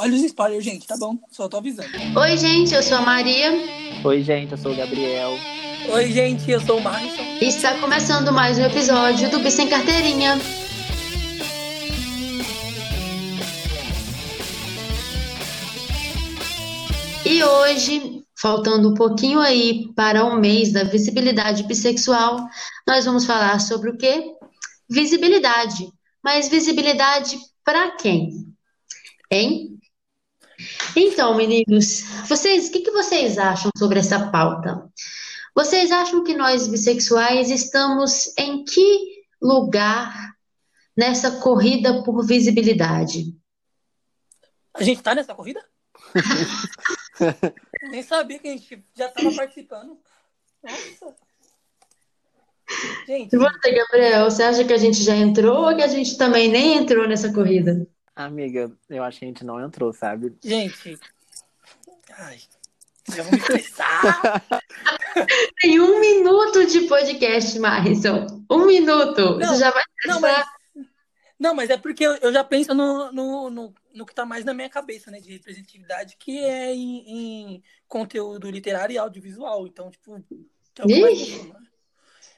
Olha os spoilers, gente, tá bom? Só tô avisando. Oi, gente, eu sou a Maria. Oi, gente, eu sou o Gabriel. Oi, gente, eu sou o Marison. E está começando mais um episódio do Bis Sem Carteirinha. E hoje, faltando um pouquinho aí para o mês da visibilidade bissexual, nós vamos falar sobre o quê? Visibilidade. Mas visibilidade para quem? Hein? Então, meninos, vocês, o que, que vocês acham sobre essa pauta? Vocês acham que nós bissexuais estamos em que lugar nessa corrida por visibilidade? A gente tá nessa corrida? Nem sabia que a gente já estava participando. Nossa. Gente. E você, Gabriel, você acha que a gente já entrou ou que a gente também nem entrou nessa corrida? Amiga, eu acho que a gente não entrou, sabe? Gente. Ai. Eu vou me estressar. Tem um minuto de podcast, Marison. Um minuto. Não, Você já vai Não, mas, não, mas é porque eu, já penso no, no, no, no que tá mais na minha cabeça, né? De representatividade, que é em, em conteúdo literário e audiovisual. Então, tipo. é funciona.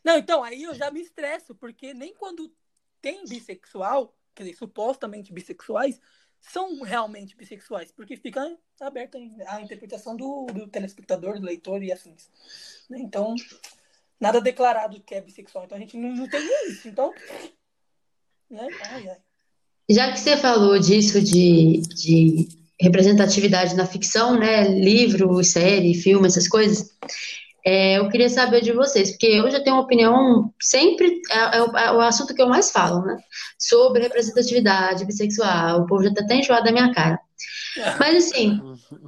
Não, então, aí eu já me estresso, porque nem quando tem bissexual, quer dizer, supostamente bissexuais, são realmente bissexuais, porque fica aberta a interpretação do, do telespectador, do leitor e assim. Então, nada declarado que é bissexual. Então a gente não, não tem isso. Então. Né? Ai, ai. Já que você falou disso de, de representatividade na ficção, né? Livro, série, filme, essas coisas. É, eu queria saber de vocês, porque eu já tenho uma opinião sempre, é, é o, é o assunto que eu mais falo, né? Sobre representatividade bissexual. O povo já tá até enjoado da minha cara. Mas assim,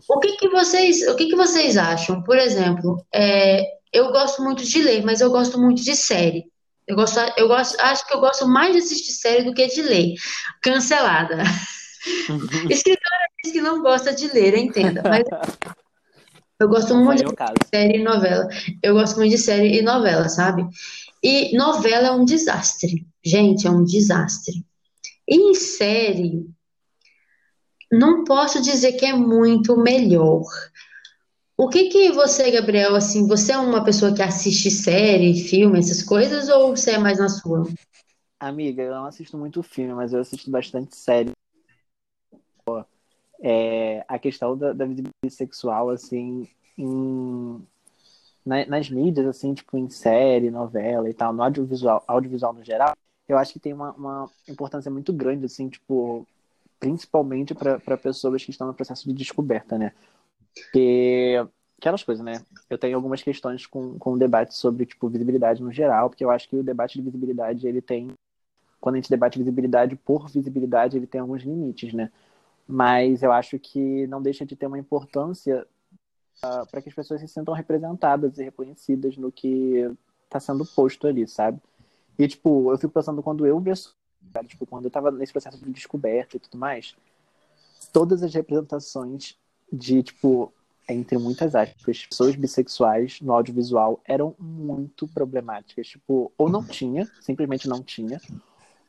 o que que vocês, o que que vocês acham? Por exemplo, é, eu gosto muito de ler, mas eu gosto muito de série. Eu gosto, eu gosto, acho que eu gosto mais de assistir série do que de ler. Cancelada. Escritora diz que não gosta de ler, entenda. Mas eu gosto muito de caso. série e novela. Eu gosto muito de série e novela, sabe? E novela é um desastre. Gente, é um desastre. E em série, não posso dizer que é muito melhor. O que que você, Gabriel, assim, você é uma pessoa que assiste série, filme, essas coisas, ou você é mais na sua? Amiga, eu não assisto muito filme, mas eu assisto bastante série. É, a questão da, da sexual, assim, em- na- nas mídias, assim, tipo em série, novela e tal, no audiovisual, audiovisual no geral, eu acho que tem uma, uma importância muito grande, assim, tipo, principalmente para pessoas que estão no processo de descoberta, né? Porque aquelas coisas, né? Eu tenho algumas questões com, com o debate sobre, tipo, visibilidade no geral, porque eu acho que o debate de visibilidade, ele tem, quando a gente debate visibilidade por visibilidade, ele tem alguns limites, né? Mas eu acho que não deixa de ter uma importância para que as pessoas se sintam representadas e reconhecidas no que está sendo posto ali, sabe? E, tipo, eu fico pensando quando eu vi, tipo, quando eu tava nesse processo de descoberta e tudo mais, todas as representações de, tipo, entre muitas aspas, pessoas bissexuais no audiovisual eram muito problemáticas. Tipo, ou não tinha, simplesmente não tinha,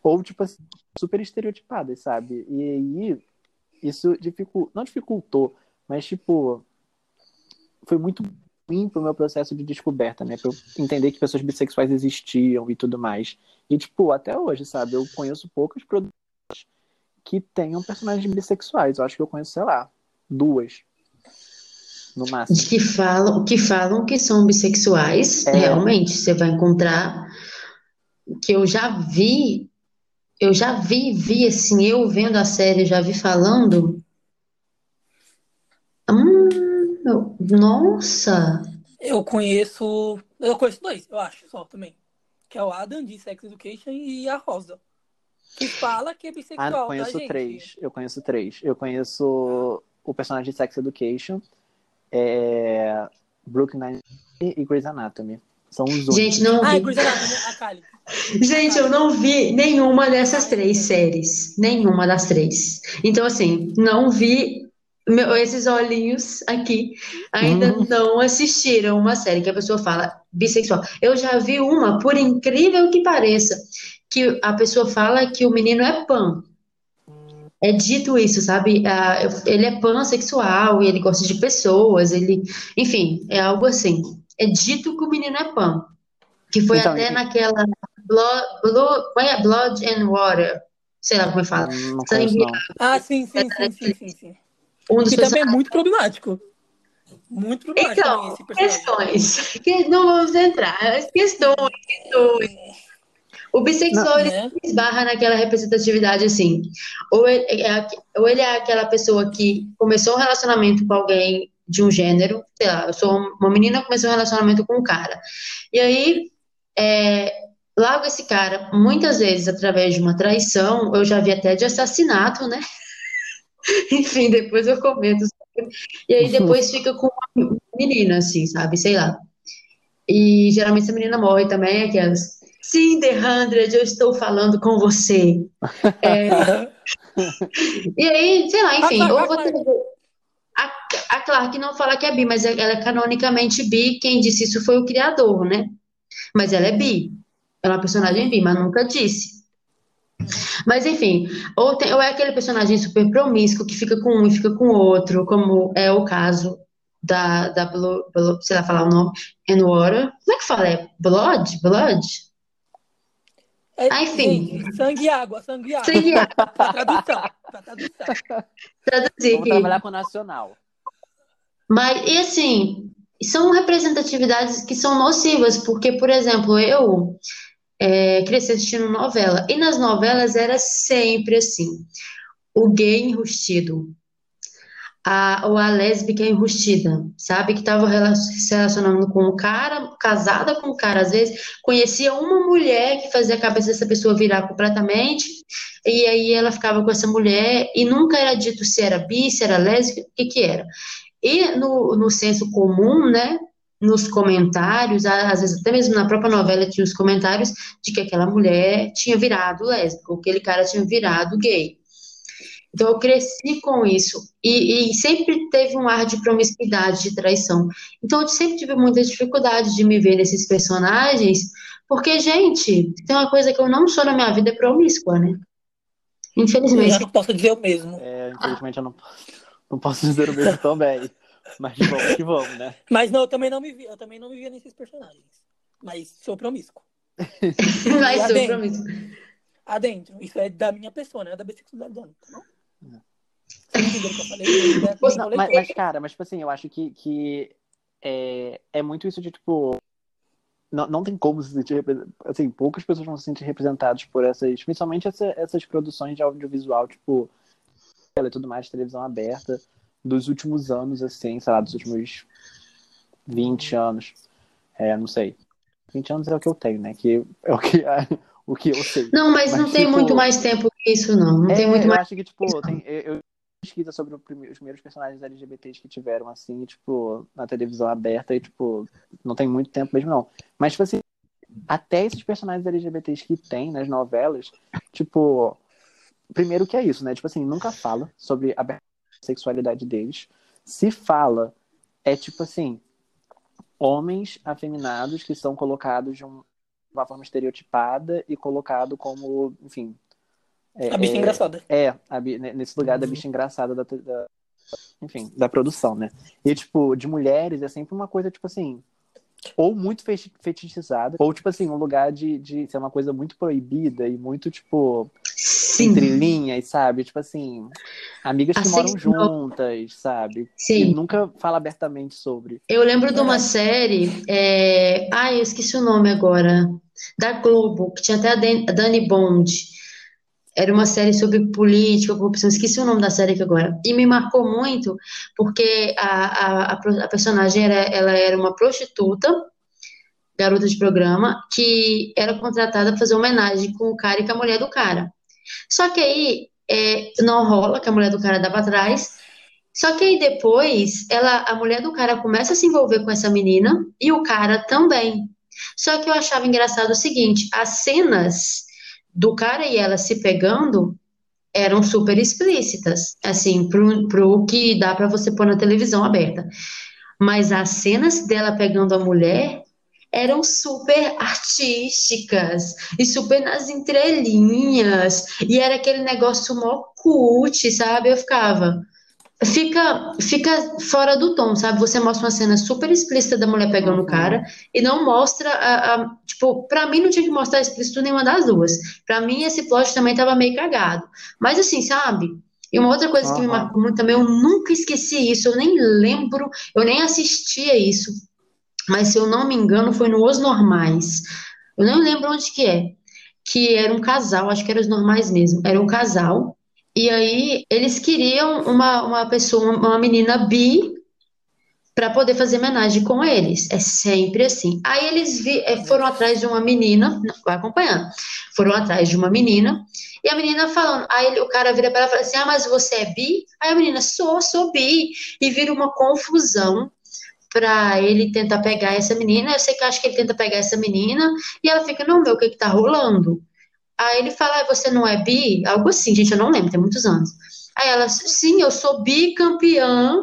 ou, tipo, assim, super estereotipadas, sabe? E aí, isso dificultou, não dificultou, mas, tipo, foi muito ruim pro meu processo de descoberta, né? Pra eu entender que pessoas bissexuais existiam e tudo mais. E, tipo, até hoje, sabe? Eu conheço poucos produtos que tenham personagens bissexuais. Eu acho que eu conheço, sei lá, duas. No máximo. Que falam, que falam que são bissexuais, É. realmente, você vai encontrar que eu já vi, eu já vi, vi assim, eu vendo a série, já vi falando. Hum, eu- nossa, Eu conheço. Eu conheço dois, eu acho, só também. Que é o Adam de Sex Education e a Rosa. Que fala que é Ah, bissexual, eu tá, conheço gente? três. Eu conheço três. Eu conheço o personagem de Sex Education, é... Brooklyn Nine-Nine e Grey's Anatomy. São os gente, não vi. Grey's Anatomy, a Kylie. Gente, eu não vi nenhuma dessas três séries. Nenhuma das três. Então, assim, não vi. meu- esses olhinhos aqui ainda Hum. não assistiram uma série que a pessoa fala bissexual. Eu já vi uma, por incrível que pareça, que a pessoa fala que o menino é pan. é dito isso, sabe? Ah, ele é pansexual e ele gosta de pessoas, ele, enfim, é algo assim. É dito que o menino é pan. Que foi então, até e... naquela Blood, Blood, é? Blood and Water. Sei lá como é fala. Sangue. Ah, sim, sim, sim, sim, sim, sim. Um dos que também é muito problemático. Muito problemático então, questões. Que não vamos entrar. Questões, questões. O bissexual não, ele né? esbarra naquela representatividade assim. Ou ele, é, ou ele é aquela pessoa que começou um relacionamento com alguém de um gênero, sei lá, eu sou uma menina que começou um relacionamento com um cara. E aí, é, logo esse cara, muitas vezes através de uma traição, eu já vi até de assassinato, né? Enfim, depois eu comento. E aí depois fica com uma menina, assim, sabe? Sei lá. E geralmente essa menina morre também, aquelas. Sim, The Hundred, eu estou falando com você. É... e aí, sei lá, enfim, ou você. A, Clark não fala que é bi, mas ela é canonicamente bi. Quem disse isso foi o criador, né? Mas ela é bi. Ela é uma personagem bi, mas nunca disse. Mas enfim, ou, tem, ou é aquele personagem super promíscuo que fica com um e fica com outro, como é o caso da, da Blue, Blue, sei lá falar o nome, and Water. Como é que fala? É Blood? Blood? É, ah, enfim. sangue e água, sangue e água. Sangue e água. pra tradução. Pra tradução. Traduzir Vamos trabalhar com o nacional. Mas, e assim, são representatividades que são nocivas, porque, por exemplo, eu é, cresci assistindo novela. E nas novelas era sempre assim: o gay enrustido, a, ou a lésbica enrustida, sabe? Que estava se relacionando com um cara, casada com um cara, às vezes conhecia uma mulher que fazia a cabeça dessa pessoa virar completamente, e aí ela ficava com essa mulher, e nunca era dito se era bi, se era lésbica, o que que era. E no, no senso comum, né? nos comentários, às vezes até mesmo na própria novela tinha os comentários de que aquela mulher tinha virado lésbica, ou aquele cara tinha virado gay. Então eu cresci com isso e, e, sempre teve um ar de promiscuidade, de traição. Então eu sempre tive muita dificuldade de me ver nesses personagens, porque gente, tem uma coisa que eu não sou na minha vida é promíscua, né? Infelizmente. Eu não posso dizer o mesmo. É, infelizmente eu não, não posso dizer o mesmo também. Mas vamos que vamos, né? Mas não, eu também não me vi, eu também não me via nesses personagens. Mas sou promíscuo. Mas sou adentro, promíscuo. Adentro. Isso é da minha pessoa, né? Da bissexualidade dela, tá bom? É. mas, mas, cara, mas tipo assim, eu acho que, que é, é muito isso de tipo. Não, não tem como se sentir assim, poucas pessoas vão se sentir representadas por essas, principalmente essa, essas produções de audiovisual, tipo, e tudo mais, televisão aberta dos últimos anos, assim, sei lá, dos últimos 20 anos. É, não sei. 20 anos é o que eu tenho, né? Que é o que, é, o que eu sei. Não, mas, mas não tipo, tem muito mais tempo que isso, não. Não é, tem muito eu mais. acho que, tipo, tem, eu, eu pesquisa sobre os primeiros personagens LGBTs que tiveram, assim, tipo, na televisão aberta e, tipo, não tem muito tempo mesmo, não. Mas, tipo assim, até esses personagens LGBTs que tem nas novelas, tipo, primeiro que é isso, né? Tipo assim, nunca fala sobre a sexualidade deles. Se fala, é tipo assim, homens afeminados que são colocados de uma forma estereotipada e colocado como, enfim. É, a bicha é, engraçada. É, a, nesse lugar uhum. da bicha engraçada da, da, enfim, da produção, né? E, tipo, de mulheres é sempre uma coisa, tipo assim, ou muito fetichizada, ou, tipo assim, um lugar de, de ser uma coisa muito proibida e muito, tipo, Sim. entre linhas, sabe? Tipo assim, amigas que moram juntas, sabe? Sim. E nunca fala abertamente sobre. Eu lembro é. de uma série, é... ai, eu esqueci o nome agora, da Globo, que tinha até a Dani Bond. Era uma série sobre política, corrupção, esqueci o nome da série aqui agora. E me marcou muito, porque a, a, a personagem era, ela era uma prostituta, garota de programa, que era contratada para fazer homenagem com o cara e com a mulher do cara. Só que aí é, não rola, que a mulher do cara dá pra trás. Só que aí depois, ela, a mulher do cara começa a se envolver com essa menina e o cara também. Só que eu achava engraçado o seguinte: as cenas do cara e ela se pegando eram super explícitas, assim, pro, pro que dá para você pôr na televisão aberta. Mas as cenas dela pegando a mulher eram super artísticas e super nas entrelinhas. E era aquele negócio mó cult, sabe? Eu ficava. Fica, fica fora do tom, sabe? Você mostra uma cena super explícita da mulher pegando o Uhum. cara e não mostra a, a- Tipo, pra mim não tinha que mostrar explícito nenhuma das duas. Pra mim esse plot também tava meio cagado. Mas assim, sabe? E uma outra coisa que me marcou muito também, eu nunca esqueci isso, eu nem lembro, eu nem assistia isso. Mas se eu não me engano, foi no Os Normais. Eu não lembro onde que é. Que era um casal, acho que era os normais mesmo. Era um casal. E aí eles queriam uma, uma pessoa, uma menina bi, para poder fazer homenagem com eles. É sempre assim. Aí eles vi- eh, foram atrás de uma menina, vai acompanhando. Foram atrás de uma menina, e a menina falando, aí o cara vira para ela e fala assim: "Ah, mas você é bi?" Aí a menina: "Sou, sou bi". E vira uma confusão para ele tentar pegar essa menina. Eu sei que acho que ele tenta pegar essa menina, e ela fica: "Não, meu, o que que tá rolando?" Aí ele fala: "Ah, "Você não é bi?" Algo assim, gente, eu não lembro, tem muitos anos. Aí ela: "Sim, eu sou bicampeã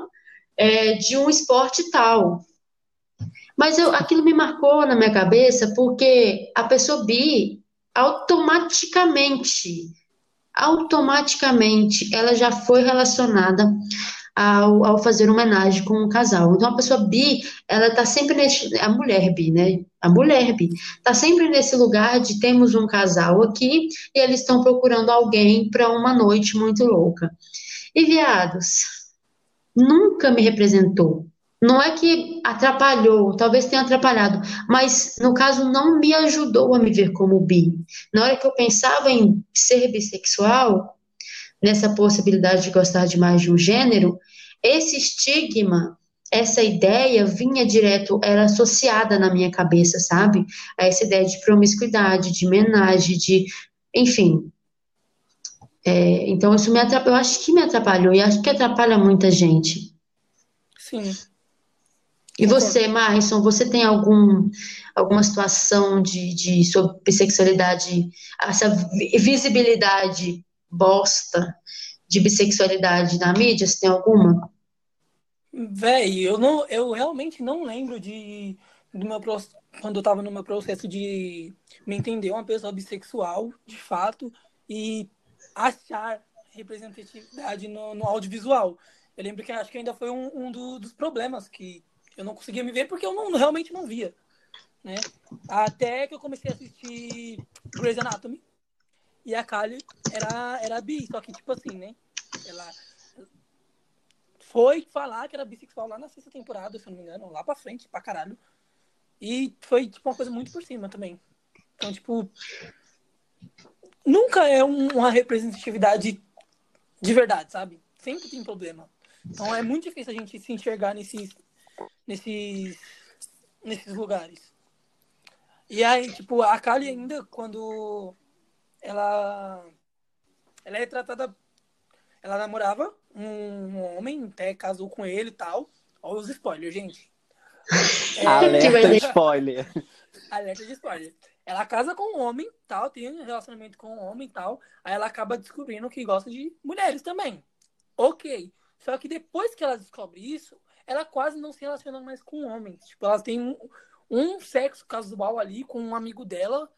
é, de um esporte tal. Mas eu, aquilo me marcou na minha cabeça porque a pessoa bi, automaticamente, automaticamente, ela já foi relacionada ao, ao fazer homenagem com um casal. Então a pessoa bi, ela tá sempre nesse, a mulher bi, né? A mulher bi, tá sempre nesse lugar de temos um casal aqui e eles estão procurando alguém para uma noite muito louca. E viados, nunca me representou. Não é que atrapalhou, talvez tenha atrapalhado, mas no caso não me ajudou a me ver como bi. Na hora que eu pensava em ser bissexual, nessa possibilidade de gostar de mais de um gênero, esse estigma, essa ideia vinha direto, era associada na minha cabeça, sabe? A essa ideia de promiscuidade, de homenagem, de. Enfim. É, então, isso me atrapalhou, eu acho que me atrapalhou, e acho que atrapalha muita gente. Sim. E você, Marison, você tem algum, alguma situação de, de sobre bissexualidade, essa vi- visibilidade bosta de bissexualidade na mídia? Você tem alguma? Véi, eu não, eu realmente não lembro de do meu quando eu tava no meu processo de me entender uma pessoa bissexual, de fato, e achar representatividade no, no audiovisual. Eu lembro que acho que ainda foi um, um do- dos problemas que eu não conseguia me ver porque eu não, realmente não via, né? Até que eu comecei a assistir Grey's Anatomy e a Kali era era bi, só que tipo assim, né? Ela foi falar que era bissexual lá na sexta temporada, se eu não me engano, lá pra frente, pra caralho. E foi, tipo, uma coisa muito por cima também. Então, tipo, nunca é um- uma representatividade de verdade, sabe? Sempre tem problema. Então é muito difícil a gente se enxergar nesses, nesses, nesses lugares. E aí, tipo, a Kali ainda, quando ela, ela é retratada ela namorava um homem, até casou com ele e tal. Olha os spoilers, gente. É, Alerta vai- spoiler. alerta de spoiler. Ela casa com um homem, tal, tem um relacionamento com um homem e tal. Aí ela acaba descobrindo que gosta de mulheres também. Ok. Só que depois que ela descobre isso, ela quase não se relaciona mais com homens. Tipo, ela tem um, um sexo casual ali com um amigo dela.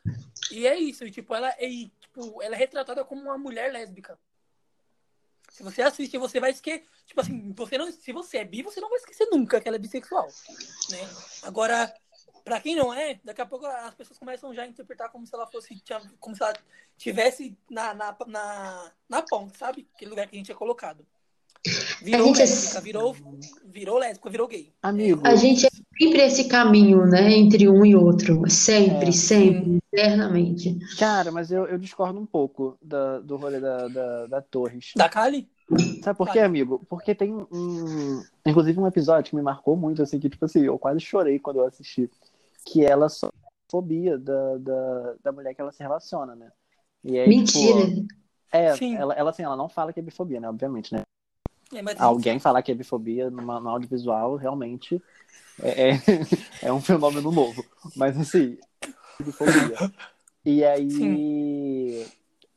E é isso. E, tipo, ela, e, tipo, ela é retratada como uma mulher lésbica. Se você assiste, você vai esquecer. Tipo assim, você não, se você é bi, você não vai esquecer nunca que ela é bissexual. Né? Agora, pra quem não é, daqui a pouco as pessoas começam já a interpretar como se ela fosse. Como se ela tivesse na, na, na, na ponta, sabe? Aquele lugar que a gente é colocado. Virou A gente é- lésbica, virou, virou lésbica, virou gay. Amigo, A gente é sempre esse caminho, né, entre um e outro. Sempre, É, sempre, eternamente. cara, mas eu, eu discordo um pouco da- do rolê da, da, da Torres. Da Kali? Sabe por quê, amigo? Porque tem um. Inclusive um episódio que me marcou muito, assim, que, tipo assim, eu quase chorei quando eu assisti. Que ela só fobia da, da, da mulher que ela se relaciona, né? E aí, Mentira. Tipo, é, Sim. ela, ela, assim, ela não fala que é bifobia, né? Obviamente, né? É, mas Alguém falar que é bifobia numa, no audiovisual realmente é, é, é um fenômeno novo. Mas assim, bifobia. E aí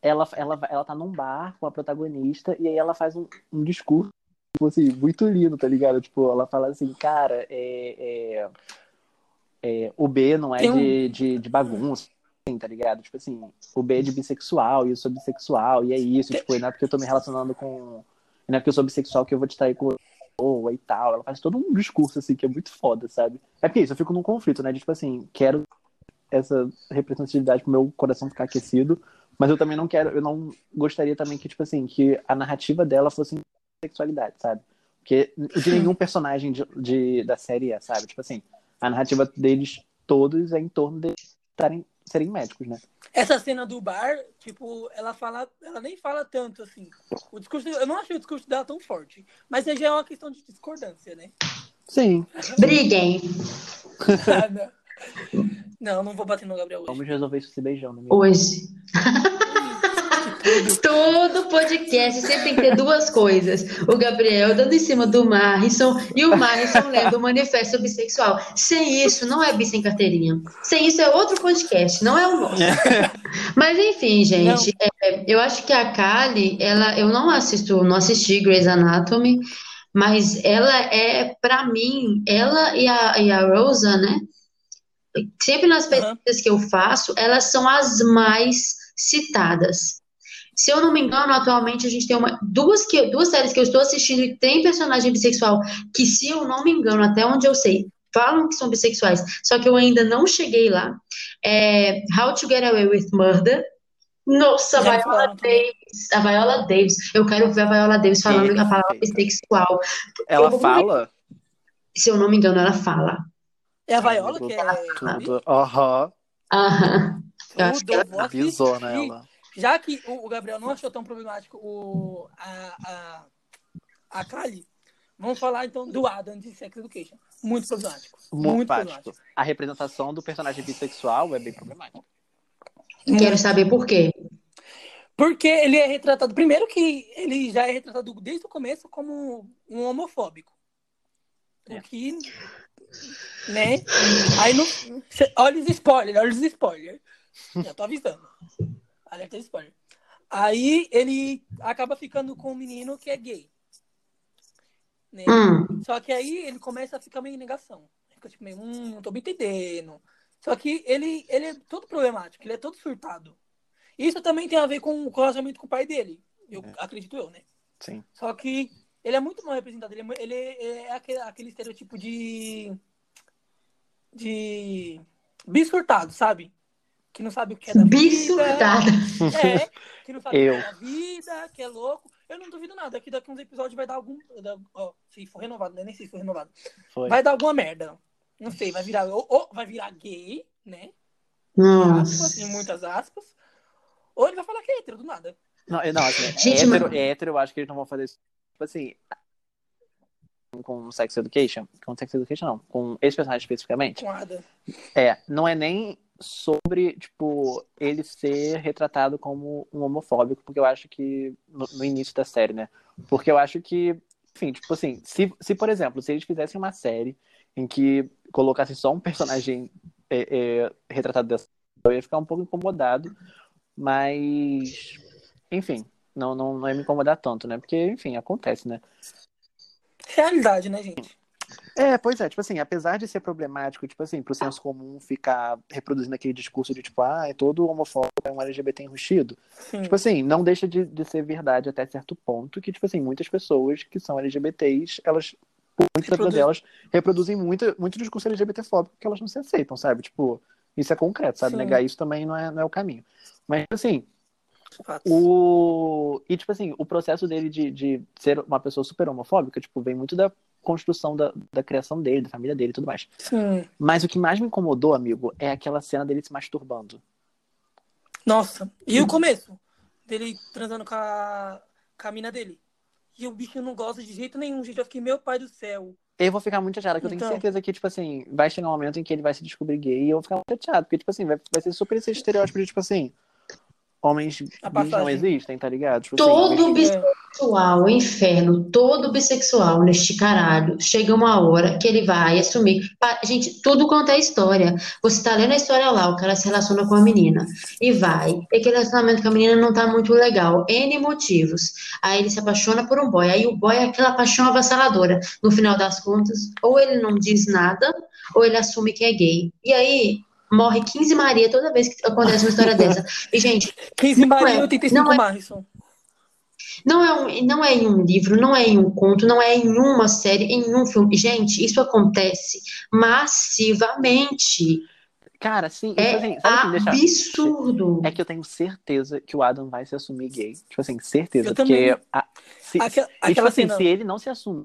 ela, ela, ela tá num bar com a protagonista e aí ela faz um, um discurso tipo assim, muito lindo, tá ligado? Tipo, ela fala assim, cara, é, é, é, o B não é Tem de, de, de bagunça, assim, tá ligado? Tipo assim, o B é de bissexual e eu sou bissexual, e é isso, tipo, não é porque eu tô me relacionando com. Não é porque eu sou bissexual que eu vou te trair com boa e tal. Ela faz todo um discurso, assim, que é muito foda, sabe? É porque isso, eu fico num conflito, né? De, tipo assim, quero essa representatividade pro meu coração ficar aquecido, mas eu também não quero, eu não gostaria também que, tipo assim, que a narrativa dela fosse sexualidade, sabe? Porque de nenhum personagem de, de, da série é, sabe? Tipo assim, a narrativa deles todos é em torno de estarem, serem médicos, né? Essa cena do bar, tipo, ela fala, ela nem fala tanto assim. O discurso, eu não achei o discurso dela tão forte, mas já é uma questão de discordância, né? Sim. Briguem. não, não vou bater no Gabriel hoje. Vamos resolver isso se beijando. Né? Hoje. Todo podcast sempre tem que ter duas coisas. O Gabriel dando em cima do Marrison e o Marrison lendo o manifesto bissexual. Sem isso, não é bi sem carteirinha. Sem isso é outro podcast, não é o nosso. Mas enfim, gente, é, eu acho que a Kali, ela, eu não assisto, não assisti Grey's Anatomy, mas ela é, para mim, ela e a, e a Rosa, né? Sempre nas pesquisas uhum. que eu faço, elas são as mais citadas. Se eu não me engano, atualmente a gente tem uma, duas, que, duas séries que eu estou assistindo e tem personagem bissexual que, se eu não me engano, até onde eu sei, falam que são bissexuais, só que eu ainda não cheguei lá. É How to Get Away with Murder. Nossa, a Viola Davis. A Viola Davis. Eu quero ver a Viola Davis falando a palavra bissexual. Ela fala? Se eu não me engano, ela fala. É a Viola que é. Tudo. Aham. Aham. Eu acho que ela avisou nela. Já que o, Gabriel não achou tão problemático o, a, a, a Kali, vamos falar então do Adam de Sex Education. Muito problemático. Muito, muito problemático. A representação do personagem bissexual é bem problemática. Quero saber por quê. Porque ele é retratado. Primeiro que ele já é retratado desde o começo como um homofóbico. O é. que. Né? Aí não. Olha os spoilers, olha os spoilers. Já tô avisando. Alerta spoiler. Aí ele acaba ficando com um menino que é gay. Né? Hum. Só que aí ele começa a ficar meio em negação. Fica tipo meio, hum, não tô me entendendo. Só que ele, ele é todo problemático, ele é todo surtado. Isso também tem a ver com o relacionamento com o pai dele. Eu é. acredito eu, né? Sim. Só que ele é muito mal representado. Ele é, ele é aquele, aquele estereotipo de. de. bisurtado, sabe? Que não sabe o que é da vida. É, que não sabe Eu. o que é da vida, que é louco. Eu não duvido nada, que daqui uns episódios vai dar algum. Ó, se for renovado, né? Nem sei se for renovado. Foi. Vai dar alguma merda. Não sei, vai virar. Ou, ou vai virar gay, né? Nossa. Aspas, em muitas aspas. Ou ele vai falar que é hétero, do nada. Não, não assim, Gente, hétero, mas... hétero, eu acho que eles não vão fazer isso. Tipo assim, com Sex Education, com Sex Education não, com esse personagem especificamente. Com Ada. É, não é nem sobre, tipo, ele ser retratado como um homofóbico, porque eu acho que, no, no, início da série, né? Porque eu acho que, enfim, tipo assim, se, se por exemplo, se eles fizessem uma série em que colocassem só um personagem é, é, retratado dessa eu ia ficar um pouco incomodado, mas, enfim, não, não, não ia me incomodar tanto, né? Porque, enfim, acontece, né? Realidade, né, gente? É, pois é, tipo assim, apesar de ser problemático, tipo assim, pro senso comum ficar reproduzindo aquele discurso de tipo, ah, é todo homofóbico é um LGBT enrustido. Sim. Tipo assim, não deixa de, de ser verdade até certo ponto que, tipo assim, muitas pessoas que são LGBTs, elas, muitas Reproduz... delas, reproduzem muito, muito discurso LGBTfóbico que elas não se aceitam, sabe? Tipo, isso é concreto, sabe? Sim. Negar isso também não é, não é o caminho. Mas, assim, o... E, tipo assim, o processo dele de, de ser uma pessoa super homofóbica, tipo, vem muito da construção da, da criação dele, da família dele e tudo mais. Sim. Mas o que mais me incomodou, amigo, é aquela cena dele se masturbando. Nossa, e o começo? Dele transando com a, com a mina dele. E o bicho não gosta de jeito nenhum, gente. Eu fiquei, meu pai do céu. Eu vou ficar muito chateada, porque então... eu tenho então. certeza que, tipo assim, vai chegar um momento em que ele vai se descobrir gay e eu vou ficar muito chateado, porque, tipo assim, vai, vai ser super esse estereótipo de, tipo assim, homens não existem, tá ligado? Tipo, assim, todo assim, bissexual, inferno, todo bissexual neste caralho, chega uma hora que ele vai assumir. Gente, tudo quanto é história. Você tá lendo a história lá, o cara se relaciona com a menina e vai. E aquele relacionamento com a menina não tá muito legal. N motivos. Aí ele se apaixona por um boy. Aí o boy é aquela paixão avassaladora. No final das contas, ou ele não diz nada, ou ele assume que é gay. E aí, morre 15 Maria toda vez que acontece uma história dessa. E, gente. 15 Maria e 85 não é, Marrison. Não é, um, não é em um livro, não é em um conto, não é em uma série, em um filme. Gente, isso acontece massivamente. Cara, sim, é assim, absurdo. É que eu tenho certeza que o Adam vai se assumir gay. Tipo assim, certeza. Eu porque. A, se, aquela, e, tipo assim, cena... se ele não se assumir.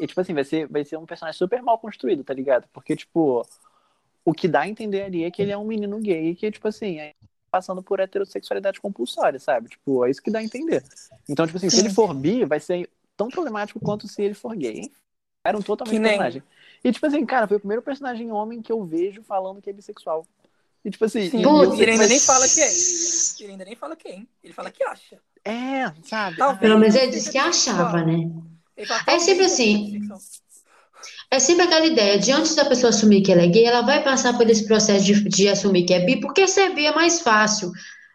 E, tipo assim, vai ser, vai ser um personagem super mal construído, tá ligado? Porque, tipo, o que dá a entender ali é que ele é um menino gay que, tipo assim, é passando por heterossexualidade compulsória, sabe? Tipo, é isso que dá a entender. Então, tipo assim, se ele for bi, vai ser tão problemático quanto se ele for gay. Era um totalmente nem... personagem. E, tipo assim, cara, foi o primeiro personagem homem que eu vejo falando que é bissexual. E, tipo assim. Sim, e ele ainda nem fala que é. Ele ainda nem fala quem. Ele fala que acha. É, sabe? Talvez Pelo menos ele disse que achava, né? Fala, é sempre assim. É sempre aquela ideia de antes da pessoa assumir que ela é gay, ela vai passar por esse processo de, de assumir que é bi, porque ser bi é mais fácil,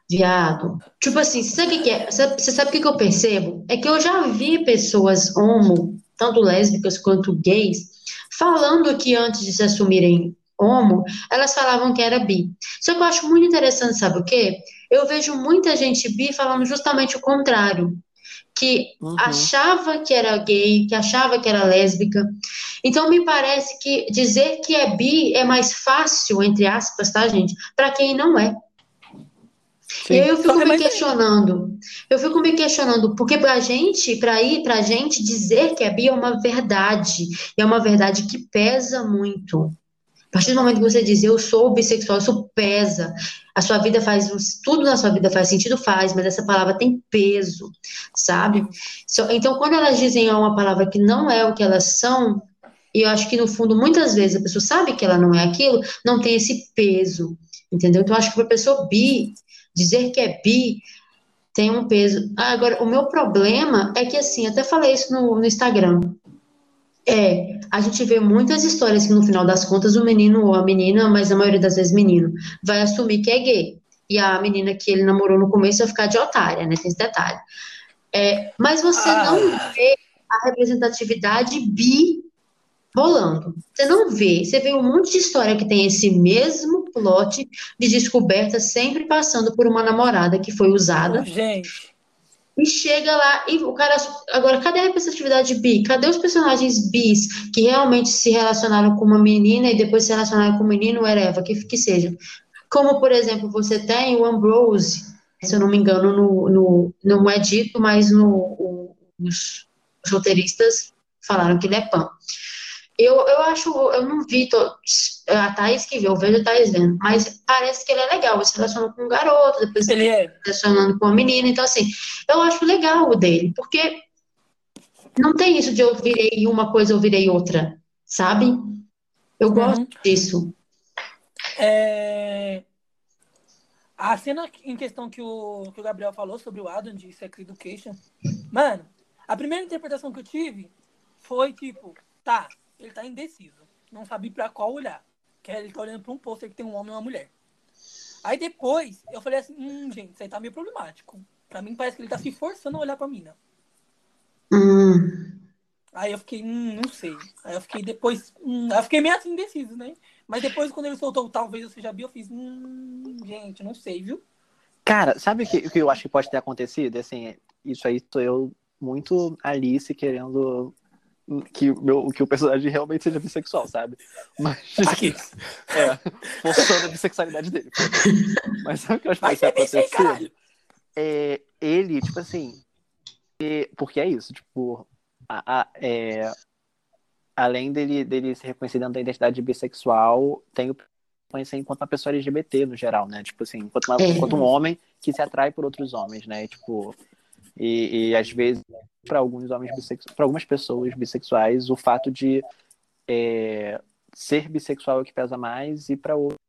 viado. Tipo assim, você sabe o que é? Você sabe o que eu percebo? É que eu já vi pessoas homo, tanto lésbicas quanto gays, falando que antes de se assumirem homo, elas falavam que era bi. Só que eu acho muito interessante, sabe o quê? Eu vejo muita gente bi falando justamente o contrário que uhum. achava que era gay, que achava que era lésbica. Então me parece que dizer que é bi é mais fácil, entre aspas, tá, gente, para quem não é. Sim. E aí eu fico me questionando. Eu fico me questionando, porque pra gente, pra ir, pra gente dizer que é bi é uma verdade. E é uma verdade que pesa muito. Partir do momento que você diz eu sou bissexual, isso pesa. A sua vida faz, tudo na sua vida faz sentido, faz, mas essa palavra tem peso, sabe? Então, quando elas dizem uma palavra que não é o que elas são, e eu acho que no fundo, muitas vezes a pessoa sabe que ela não é aquilo, não tem esse peso, entendeu? Então, eu acho que para pessoa bi, dizer que é bi, tem um peso. Agora, o meu problema é que, assim, até falei isso no, no Instagram. É, a gente vê muitas histórias que no final das contas o menino ou a menina, mas a maioria das vezes menino, vai assumir que é gay. E a menina que ele namorou no começo vai ficar de otária, né? Tem esse detalhe. É, mas você ah. não vê a representatividade bi rolando. Você não vê. Você vê um monte de história que tem esse mesmo plot de descoberta sempre passando por uma namorada que foi usada. Gente e chega lá e o cara. Agora, cadê a representatividade bi? Cadê os personagens bis que realmente se relacionaram com uma menina e depois se relacionaram com um menino, whatever, que, que seja? Como, por exemplo, você tem o Ambrose, se eu não me engano, no, no, não é dito, mas no, o, os roteiristas falaram que ele é pan. Eu, eu acho, eu não vi to, a Thaís que viu, eu vejo a Thaís vendo, mas parece que ele é legal, ele se relaciona com um garoto, depois ele é. se relacionando com uma menina, então assim, eu acho legal o dele, porque não tem isso de eu virei uma coisa, eu virei outra, sabe? Eu gosto uhum. disso. É... A cena em questão que o, que o Gabriel falou sobre o Adam de Sex Education, mano, a primeira interpretação que eu tive foi tipo, tá, ele tá indeciso. Não sabe para qual olhar. Que ele tá olhando pra um pôster que tem um homem e uma mulher. Aí depois, eu falei assim, hum, gente, isso aí tá meio problemático. Pra mim parece que ele tá se forçando a olhar pra mina. Hum. Aí eu fiquei, hum, não sei. Aí eu fiquei depois, hum, eu fiquei meio assim indeciso, né? Mas depois, quando ele soltou talvez eu seja bi, eu fiz, hum, gente, não sei, viu? Cara, sabe o que, que eu acho que pode ter acontecido? Assim, isso aí sou eu muito Alice querendo que o, meu, que o personagem realmente seja bissexual, sabe? Mas. Aqui. É, forçando a bissexualidade dele. Mas sabe o que eu acho que vai ser acontecido? É, ele, tipo assim. É, porque é isso, tipo. A, a, é, além dele, dele se reconhecer dentro da identidade bissexual, tem o reconhecer enquanto uma pessoa LGBT no geral, né? Tipo assim, enquanto, uma, enquanto um homem que se atrai por outros homens, né? Tipo, e, e às vezes, para alguns homens bissexuais, para algumas pessoas bissexuais, o fato de é, ser bissexual é o que pesa mais, e para outros,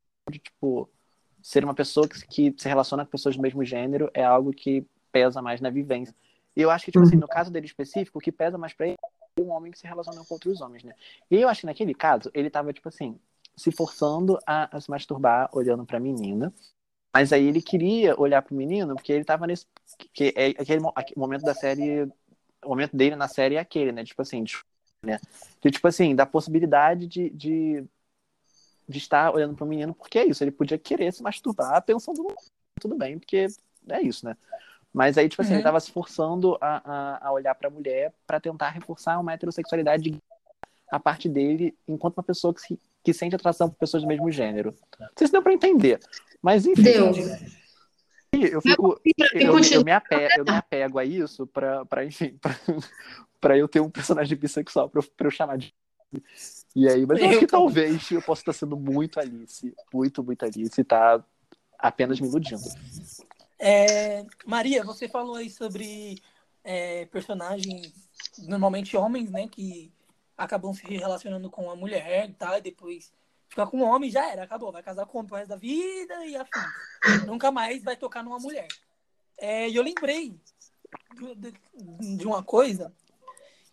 tipo, ser uma pessoa que, que, se relaciona com pessoas do mesmo gênero é algo que pesa mais na vivência. E eu acho que, tipo assim, no caso dele específico, o que pesa mais para ele é um homem que se relaciona com outros homens, né? E eu acho que naquele caso, ele tava, tipo assim, se forçando a, a se masturbar olhando pra menina. Mas aí ele queria olhar pro menino, porque ele tava nesse. Que é aquele momento da série. O momento dele na série é aquele, né? Tipo assim, de, né? De, tipo assim, da possibilidade de, de de estar olhando para o menino, porque é isso, ele podia querer se masturbar pensando, tudo bem, porque é isso, né? Mas aí, tipo assim, uhum. ele estava se forçando a, a, a olhar para a mulher para tentar reforçar uma heterossexualidade a parte dele enquanto uma pessoa que, se, que sente atração por pessoas do mesmo gênero. Não sei se deu para entender. Mas enfim. Deu. Eu, fico, eu, eu, me apego, eu me apego a isso para, enfim, para eu ter um personagem bissexual para eu, eu chamar de. E aí, mas eu acho que talvez eu possa estar sendo muito Alice, muito, muito Alice, e tá apenas me iludindo. É, Maria, você falou aí sobre é, personagens, normalmente homens, né, que acabam se relacionando com a mulher e tal, e depois fica com um homem já era, acabou, vai casar com o homem pro resto da vida e afim. Nunca mais vai tocar numa mulher. É, e eu lembrei de, de uma coisa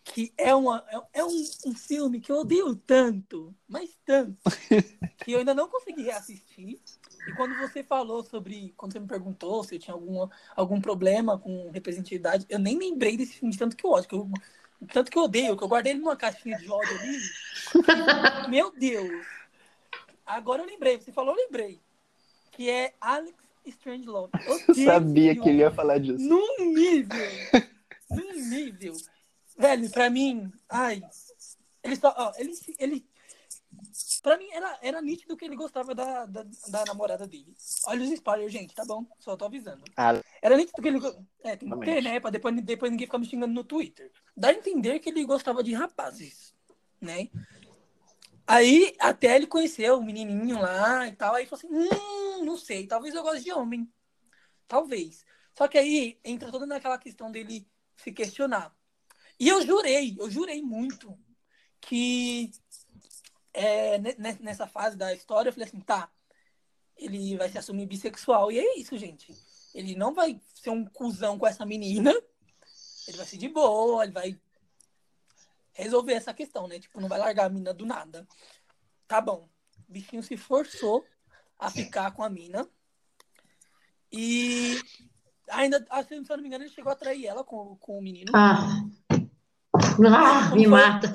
que é, uma, é, é um, um, filme que eu odeio tanto, mas tanto, que eu ainda não consegui reassistir. E quando você falou sobre, quando você me perguntou se eu tinha algum, algum problema com representatividade, eu nem lembrei desse filme de tanto que eu ódio, que eu, tanto que eu odeio, que eu guardei ele numa caixinha de ódio ali. Meu Deus! Agora eu lembrei, você falou, eu lembrei. Que é Alex Strangelove. Eu sabia que ele ia falar disso. Num nível. num nível Velho, pra mim, ai. Ele só. Ó, ele, ele. Pra mim, era, era nítido que ele gostava da, da, da namorada dele. Olha os spoilers, gente, tá bom? Só tô avisando. Ah, era nítido que ele. É, tem que ter, né? Pra depois, depois ninguém ficar me xingando no Twitter. Dá a entender que ele gostava de rapazes, né? Aí, até ele conheceu o menininho lá e tal. Aí falou assim: hum, não sei, talvez eu goste de homem. Talvez. Só que aí entra toda naquela questão dele se questionar. E eu jurei, eu jurei muito que é, nessa fase da história eu falei assim, tá, ele vai se assumir bissexual. E é isso, gente. Ele não vai ser um cuzão com essa menina. Ele vai ser de boa, ele vai resolver essa questão, né? Tipo, não vai largar a mina do nada. Tá bom. O bichinho se forçou a ficar com a mina. E ainda, se eu não me engano, ele chegou a trair ela com, com o menino. Ah. Ah, me mata.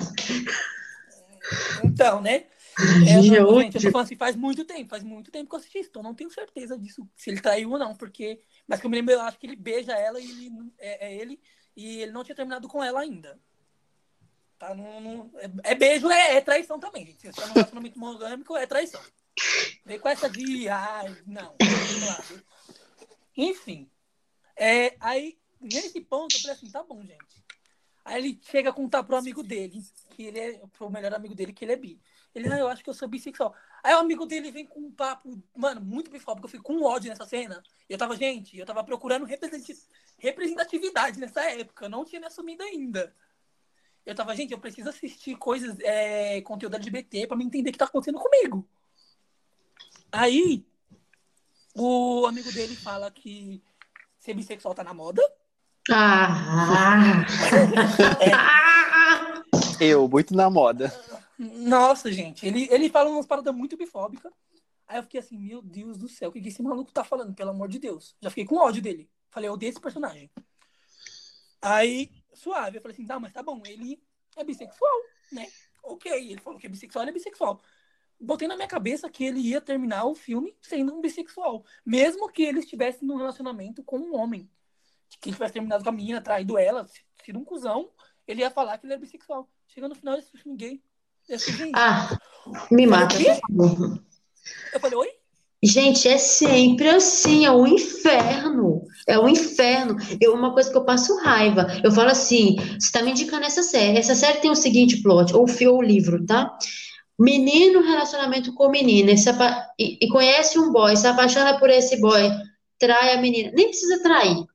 Então, né? É, gente, eu tô falando assim, faz muito tempo, faz muito tempo que eu assisti isso, então não tenho certeza disso, se ele traiu ou não, porque. Mas que eu me lembro, eu acho que ele beija ela e ele, é, é ele, e ele não tinha terminado com ela ainda. Tá? Não, não, é, é, beijo, é, é, traição também, gente. Se você tá num relacionamento monogâmico, é traição. Vem com essa de. Ai, não. Enfim. É, aí, nesse ponto, eu falei assim, tá bom, gente. Aí ele chega a contar pro amigo dele, que ele é pro melhor amigo dele, que ele é bi. Ele, ah, eu acho que eu sou bissexual. Aí o amigo dele vem com um papo, mano, muito bifóbico. Eu fico com ódio nessa cena. Eu tava, gente, eu tava procurando representatividade nessa época. Eu não tinha me assumido ainda. Eu tava, gente, eu preciso assistir coisas, é, conteúdo LGBT pra me entender o que tá acontecendo comigo. Aí, o amigo dele fala que ser bissexual tá na moda. Ah! Eu, muito na moda. Nossa, gente, ele, ele fala umas paradas muito bifóbicas. Aí eu fiquei assim, meu Deus do céu, o que esse maluco tá falando, pelo amor de Deus? Já fiquei com ódio dele. Falei, eu odeio esse personagem. Aí, suave, eu falei assim, tá, mas tá bom, ele é bissexual, né? Ok, ele falou que é bissexual, ele é bissexual. Botei na minha cabeça que ele ia terminar o filme sendo um bissexual. Mesmo que ele estivesse num relacionamento com um homem que ele tivesse terminado com a menina, traído ela, sido um cuzão, ele ia falar que ele era bissexual. Chega no final, ele se gay. ah, me mata. Eu falei, oi? Gente, é sempre assim, é um inferno. É um inferno. Eu, uma coisa que eu passo raiva. Eu falo assim: você tá me indicando essa série. Essa série tem o seguinte plot, ou fio ou livro, tá? Menino relacionamento com menina e, e, conhece um boy, se apaixona por esse boy, trai a menina. Nem precisa trair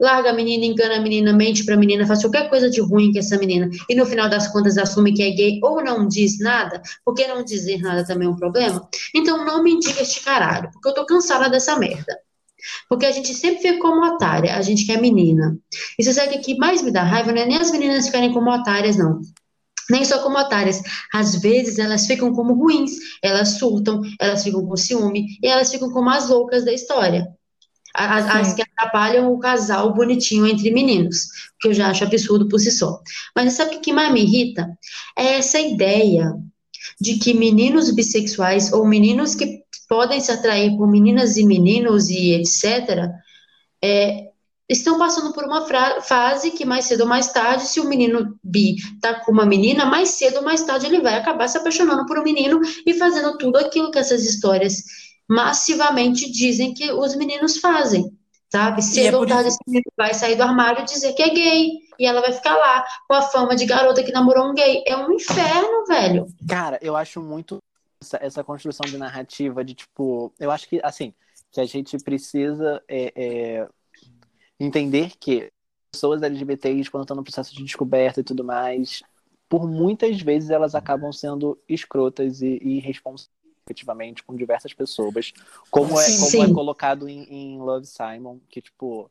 larga a menina, engana a menina, mente pra menina, faz qualquer coisa de ruim com essa menina, e no final das contas assume que é gay ou não diz nada, porque não dizer nada também é um problema, então não me indica este caralho, porque eu tô cansada dessa merda. Porque a gente sempre fica como otária, a gente que é menina. E você sabe que o que mais me dá raiva não é nem as meninas ficarem como otárias, não nem só como otárias. Às vezes elas ficam como ruins, elas surtam, elas ficam com ciúme e elas ficam como as loucas da história. As, as, que atrapalham o casal bonitinho entre meninos, que eu já acho absurdo por si só. Mas sabe o que mais me irrita? É essa ideia de que meninos bissexuais ou meninos que podem se atrair por meninas e meninos e etc., é, estão passando por uma fase que mais cedo ou mais tarde, se o menino bi tá com uma menina, mais cedo ou mais tarde ele vai acabar se apaixonando por um menino e fazendo tudo aquilo que essas histórias massivamente dizem que os meninos fazem, sabe? Cedo é ou tarde esse menino vai sair do armário e dizer que é gay, e ela vai ficar lá com a fama de garota que namorou um gay. É um inferno, velho. Cara, eu acho muito essa, essa construção de narrativa de tipo, eu acho que assim, que a gente precisa é, é entender que pessoas LGBTs, quando estão no processo de descoberta e tudo mais, por muitas vezes elas acabam sendo escrotas e, e irresponsáveis efetivamente com diversas pessoas, como é, como é colocado em, em, Love Simon, que tipo,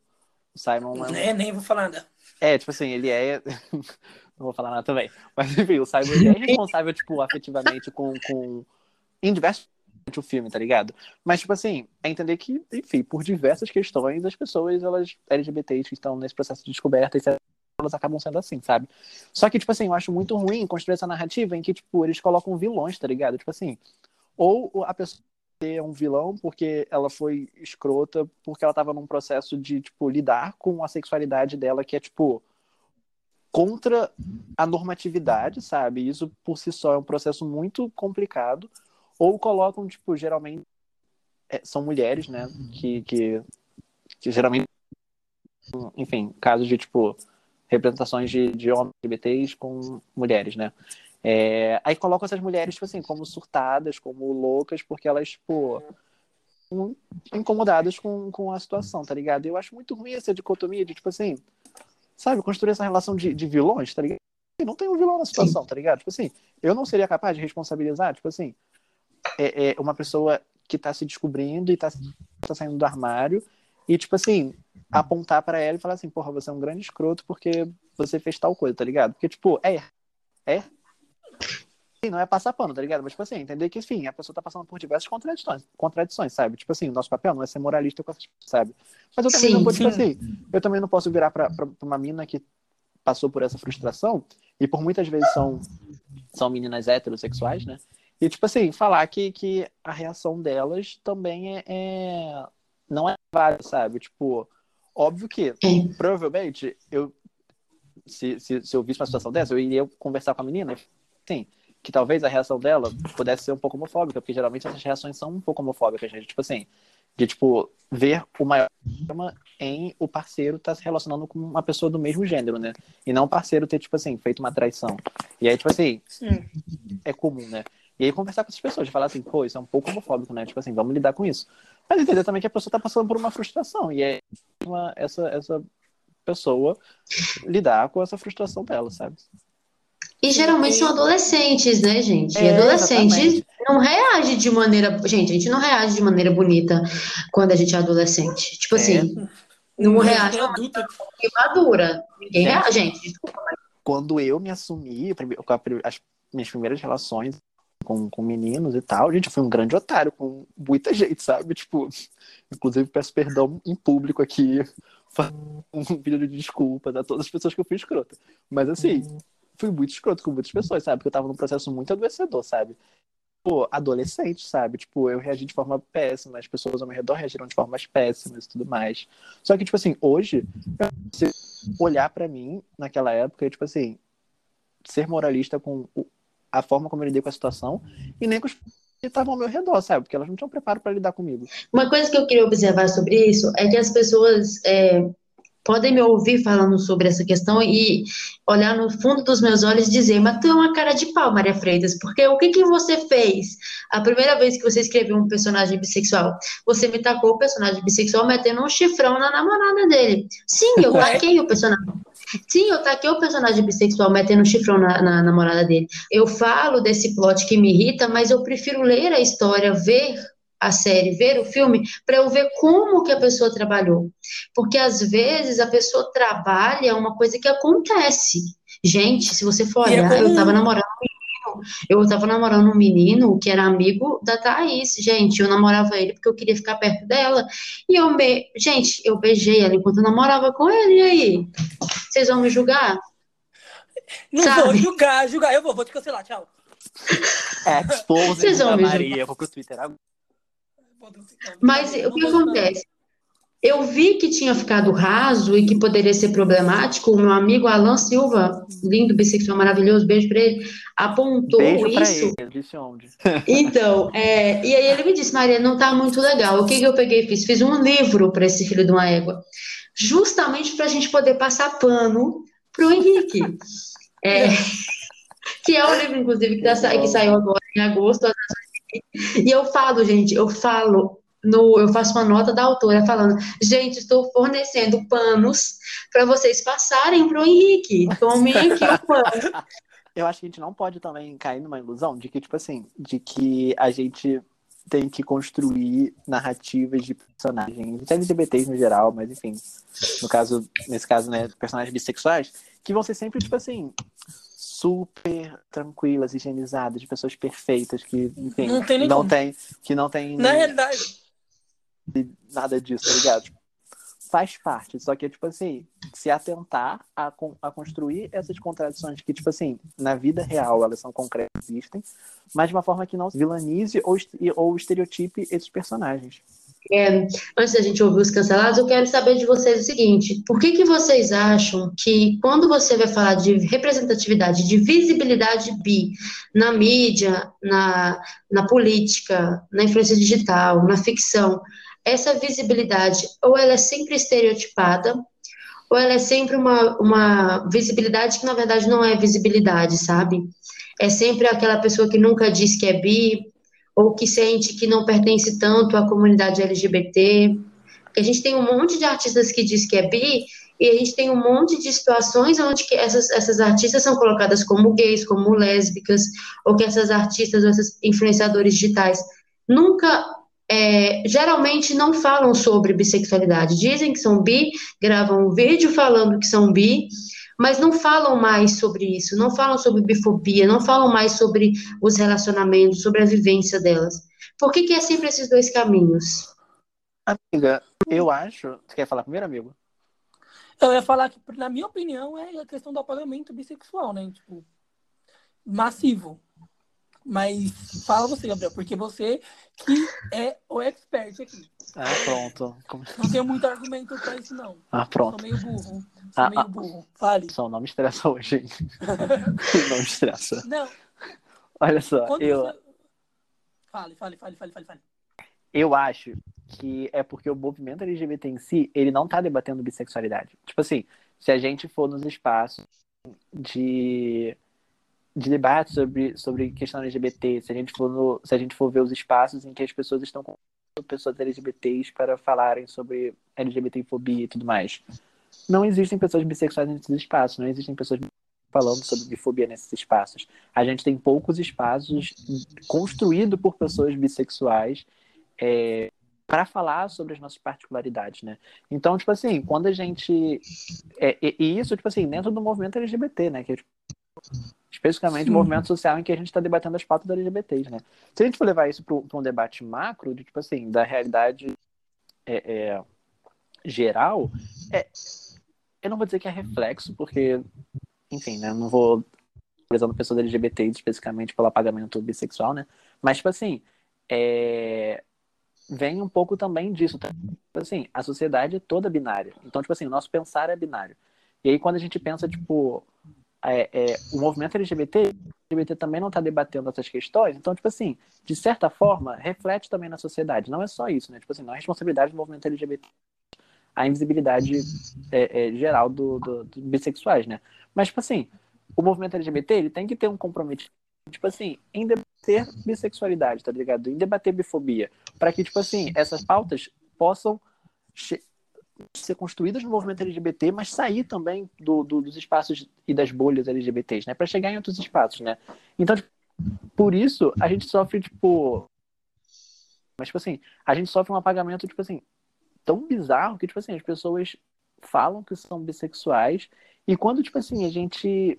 o Simon é, é nem vou falar nada. É, tipo assim, ele é não vou falar nada também, mas enfim, o Simon é responsável tipo afetivamente com, com em diversos o filme, tá ligado? Mas, tipo assim, é entender que, enfim, por diversas questões, as pessoas, elas, LGBTs que estão nesse processo de descoberta, elas acabam sendo assim, sabe? Só que, tipo assim, eu acho muito ruim construir essa narrativa em que, tipo, eles colocam vilões, tá ligado? Tipo assim, ou a pessoa é um vilão porque ela foi escrota, porque ela tava num processo de, tipo, lidar com a sexualidade dela, que é, tipo, contra a normatividade, sabe? Isso, por si só, é um processo muito complicado ou colocam, tipo, geralmente é, são mulheres, né? Que, que, que, geralmente, enfim, casos de, tipo, representações de, de homens LGBTs com mulheres, né? É, aí colocam essas mulheres, tipo assim, como surtadas, como loucas, porque elas, tipo, incomodadas com, com a situação, tá ligado? Eu acho muito ruim essa dicotomia de, tipo assim, sabe, construir essa relação de, de vilões, tá ligado? Não tem um vilão na situação, tá ligado? Tipo assim, eu não seria capaz de responsabilizar, tipo assim, é, é uma pessoa que está se descobrindo e está tá saindo do armário e, tipo assim, apontar para ela e falar assim, porra, você é um grande escroto porque você fez tal coisa, tá ligado? Porque, tipo, é. É. Não é passar pano, tá ligado? Mas, tipo assim, entender que, enfim, a pessoa tá passando por diversas contradições, contradições, sabe? Tipo assim, o nosso papel não é ser moralista com essas sabe? Mas eu também sim, não vou, tipo assim, eu também não posso virar pra, pra, pra uma mina que passou por essa frustração e por muitas vezes são, são meninas heterossexuais, né? E, tipo assim, falar que, que a reação delas também é, é... não é válida, sabe? Tipo, óbvio que, provavelmente, eu se, se, se eu visse uma situação dessa, eu iria conversar com a menina, sim, que talvez a reação dela pudesse ser um pouco homofóbica, porque geralmente essas reações são um pouco homofóbicas, gente. Tipo assim, de, tipo, ver o maior problema em o parceiro estar tá se relacionando com uma pessoa do mesmo gênero, né? E não o parceiro ter, tipo assim, feito uma traição. E aí, tipo assim, Sim. é comum, né? E aí conversar com essas pessoas, de falar assim, pô, isso é um pouco homofóbico, né? Tipo assim, vamos lidar com isso. Mas entender também que a pessoa tá passando por uma frustração. E é uma, essa, essa pessoa lidar com essa frustração dela, sabe? E geralmente são adolescentes, né, gente? E é, adolescente não reage de maneira. Gente, a gente não reage de maneira bonita quando a gente é adolescente. Tipo é. assim, não reage de maneira madura. Ninguém reage, gente. Desculpa, mas... Quando eu me assumi, com as minhas primeiras relações com, com meninos e tal. Gente, eu fui um grande otário com muita gente, sabe? Tipo, inclusive peço perdão em público aqui, um vídeo de desculpas a todas as pessoas que eu fui escrota. Mas assim, fui muito escroto com muitas pessoas, sabe? Porque eu tava num processo muito adoecedor, sabe? Pô, adolescente, sabe? Tipo, eu reagi de forma péssima, as pessoas ao meu redor reagiram de formas péssimas e tudo mais. Só que, tipo assim, hoje, eu olhar para mim naquela época tipo assim, ser moralista com a forma como eu lidei com a situação e nem com os que estavam ao meu redor, sabe? Porque elas não tinham preparo para lidar comigo. Uma coisa que eu queria observar sobre isso é que as pessoas é, podem me ouvir falando sobre essa questão e olhar no fundo dos meus olhos e dizer, mas tu é uma cara de pau, Maria Freitas, porque o que, que você fez a primeira vez que você escreveu um personagem bissexual? Você me tacou o personagem bissexual metendo um chifrão na namorada dele. Sim, eu taquei o personagem. Sim, eu taquei o personagem bissexual metendo um chifrão na, na namorada dele. Eu falo desse plot que me irrita, mas eu prefiro ler a história, ver a série, ver o filme, para eu ver como que a pessoa trabalhou. Porque às vezes a pessoa trabalha uma coisa que acontece. Gente, se você for é olhar, é eu tava namorando um menino, eu tava namorando um menino que era amigo da Thaís, gente, eu namorava ele porque eu queria ficar perto dela, e eu me... gente, eu beijei ela enquanto eu namorava com ele, e aí? Vocês vão me julgar? Não Sabe? vou julgar, julgar, eu vou, vou te cancelar, tchau. Expose Vocês vão ver, Maria. Vou pro Twitter agora. Mas o que acontece? Eu vi que tinha ficado raso e que poderia ser problemático. O meu amigo Alan Silva, lindo, bissexual, maravilhoso, beijo pra ele, apontou Beijo pra isso. ele. Disse onde? Então, é, e aí ele me disse, Maria, não tá muito legal. O que que eu peguei e fiz? Fiz um livro para esse filho de uma égua, justamente para a gente poder passar pano pro Henrique. É, que é o livro, inclusive, que, tá que saiu agora em agosto. As. E eu falo, gente, eu falo. No, eu faço uma nota da autora falando, gente, estou fornecendo panos para vocês passarem pro Henrique. Tomem aqui o pano. Eu acho que a gente não pode também cair numa ilusão de que, tipo assim, de que a gente tem que construir narrativas de personagens, LGBTs no geral, mas enfim, no caso, nesse caso, né, personagens bissexuais, que vão ser sempre, tipo assim, super tranquilas, higienizadas, de pessoas perfeitas, que, enfim, Não tem não como. tem, que não tem Na realidade, nada disso, tá ligado? Faz parte, só que, tipo assim, se atentar a, a construir essas contradições que, tipo assim, na vida real elas são concretas, existem, mas de uma forma que não vilanize ou, ou estereotipe esses personagens. É, antes da gente ouvir os cancelados, eu quero saber de vocês o seguinte: por que que vocês acham que quando você vai falar de representatividade, de visibilidade bi na mídia, na, na política, na influência digital, na ficção, essa visibilidade ou ela é sempre estereotipada, ou ela é sempre uma, uma visibilidade que na verdade não é visibilidade, sabe? É sempre aquela pessoa que nunca diz que é bi, ou que sente que não pertence tanto à comunidade LGBT. A gente tem um monte de artistas que diz que é bi, e a gente tem um monte de situações onde que essas, essas artistas são colocadas como gays, como lésbicas, ou que essas artistas, ou esses influenciadores digitais nunca, é, geralmente não falam sobre bissexualidade. Dizem que são bi, gravam um vídeo falando que são bi, mas não falam mais sobre isso, não falam sobre bifobia, não falam mais sobre os relacionamentos, sobre a vivência delas. Por que, que é sempre esses dois caminhos? Amiga, eu acho. Você quer falar primeiro, amigo? eu ia falar que, na minha opinião, é a questão do apagamento bissexual, né? Tipo, massivo. Mas fala você, Gabriel, porque você que é o expert aqui. Ah, pronto. Como- Não tenho muito argumento pra isso, não. Ah, Sou pronto. meio burro. Sou Ah, meio ah. burro. Fale. Só não me estressa hoje, hein? não me estressa. Não, Olha só, quando eu, você... Fale, fale, fale, fale, fale, fale. Eu acho que é porque o movimento LGBT em si, ele não tá debatendo bissexualidade. Tipo assim, se a gente for nos espaços de, de debate sobre, sobre questão LGBT, se a gente for no, se a gente for ver os espaços em que as pessoas estão com pessoas LGBTs para falarem sobre LGBTfobia e tudo mais. Não existem pessoas bissexuais nesses espaços, não existem pessoas falando sobre bifobia nesses espaços. A gente tem poucos espaços construídos por pessoas bissexuais é, para falar sobre as nossas particularidades, né? Então, tipo assim, quando a gente é, e, e isso, tipo assim, dentro do movimento LGBT, né? Que é, tipo, especificamente Sim. o movimento social em que a gente está debatendo as pautas LGBTs, né? Se a gente for levar isso para um debate macro, de, tipo assim, da realidade é, é, geral, é, eu não vou dizer que é reflexo, porque, enfim, né? Não vou prezando pessoas LGBTs especificamente pelo apagamento bissexual, né? Mas, tipo assim, é, vem um pouco também disso. Tá? Tipo Assim, a sociedade é toda binária. Então, tipo assim, o nosso pensar é binário. E aí, quando a gente pensa, tipo, é, é, o movimento LGBT, LGBT também não está debatendo essas questões. Então, tipo assim, de certa forma, reflete também na sociedade. Não é só isso, né? Tipo assim, não é responsabilidade do movimento LGBT a invisibilidade é, é, geral do, do, do bissexuais, né? Mas, tipo assim, o movimento LGBT, ele tem que ter um comprometimento, tipo assim, em debater bissexualidade, tá ligado? Em debater bifobia. Para que, tipo assim, essas pautas possam ser construídas no movimento LGBT, mas sair também do, do- dos espaços e das bolhas LGBTs, né? Para chegar em outros espaços, né? Então, tipo, por isso, a gente sofre, tipo. Mas, tipo assim, a gente sofre um apagamento, tipo assim, tão bizarro que, tipo assim, as pessoas falam que são bissexuais e quando, tipo assim, a gente.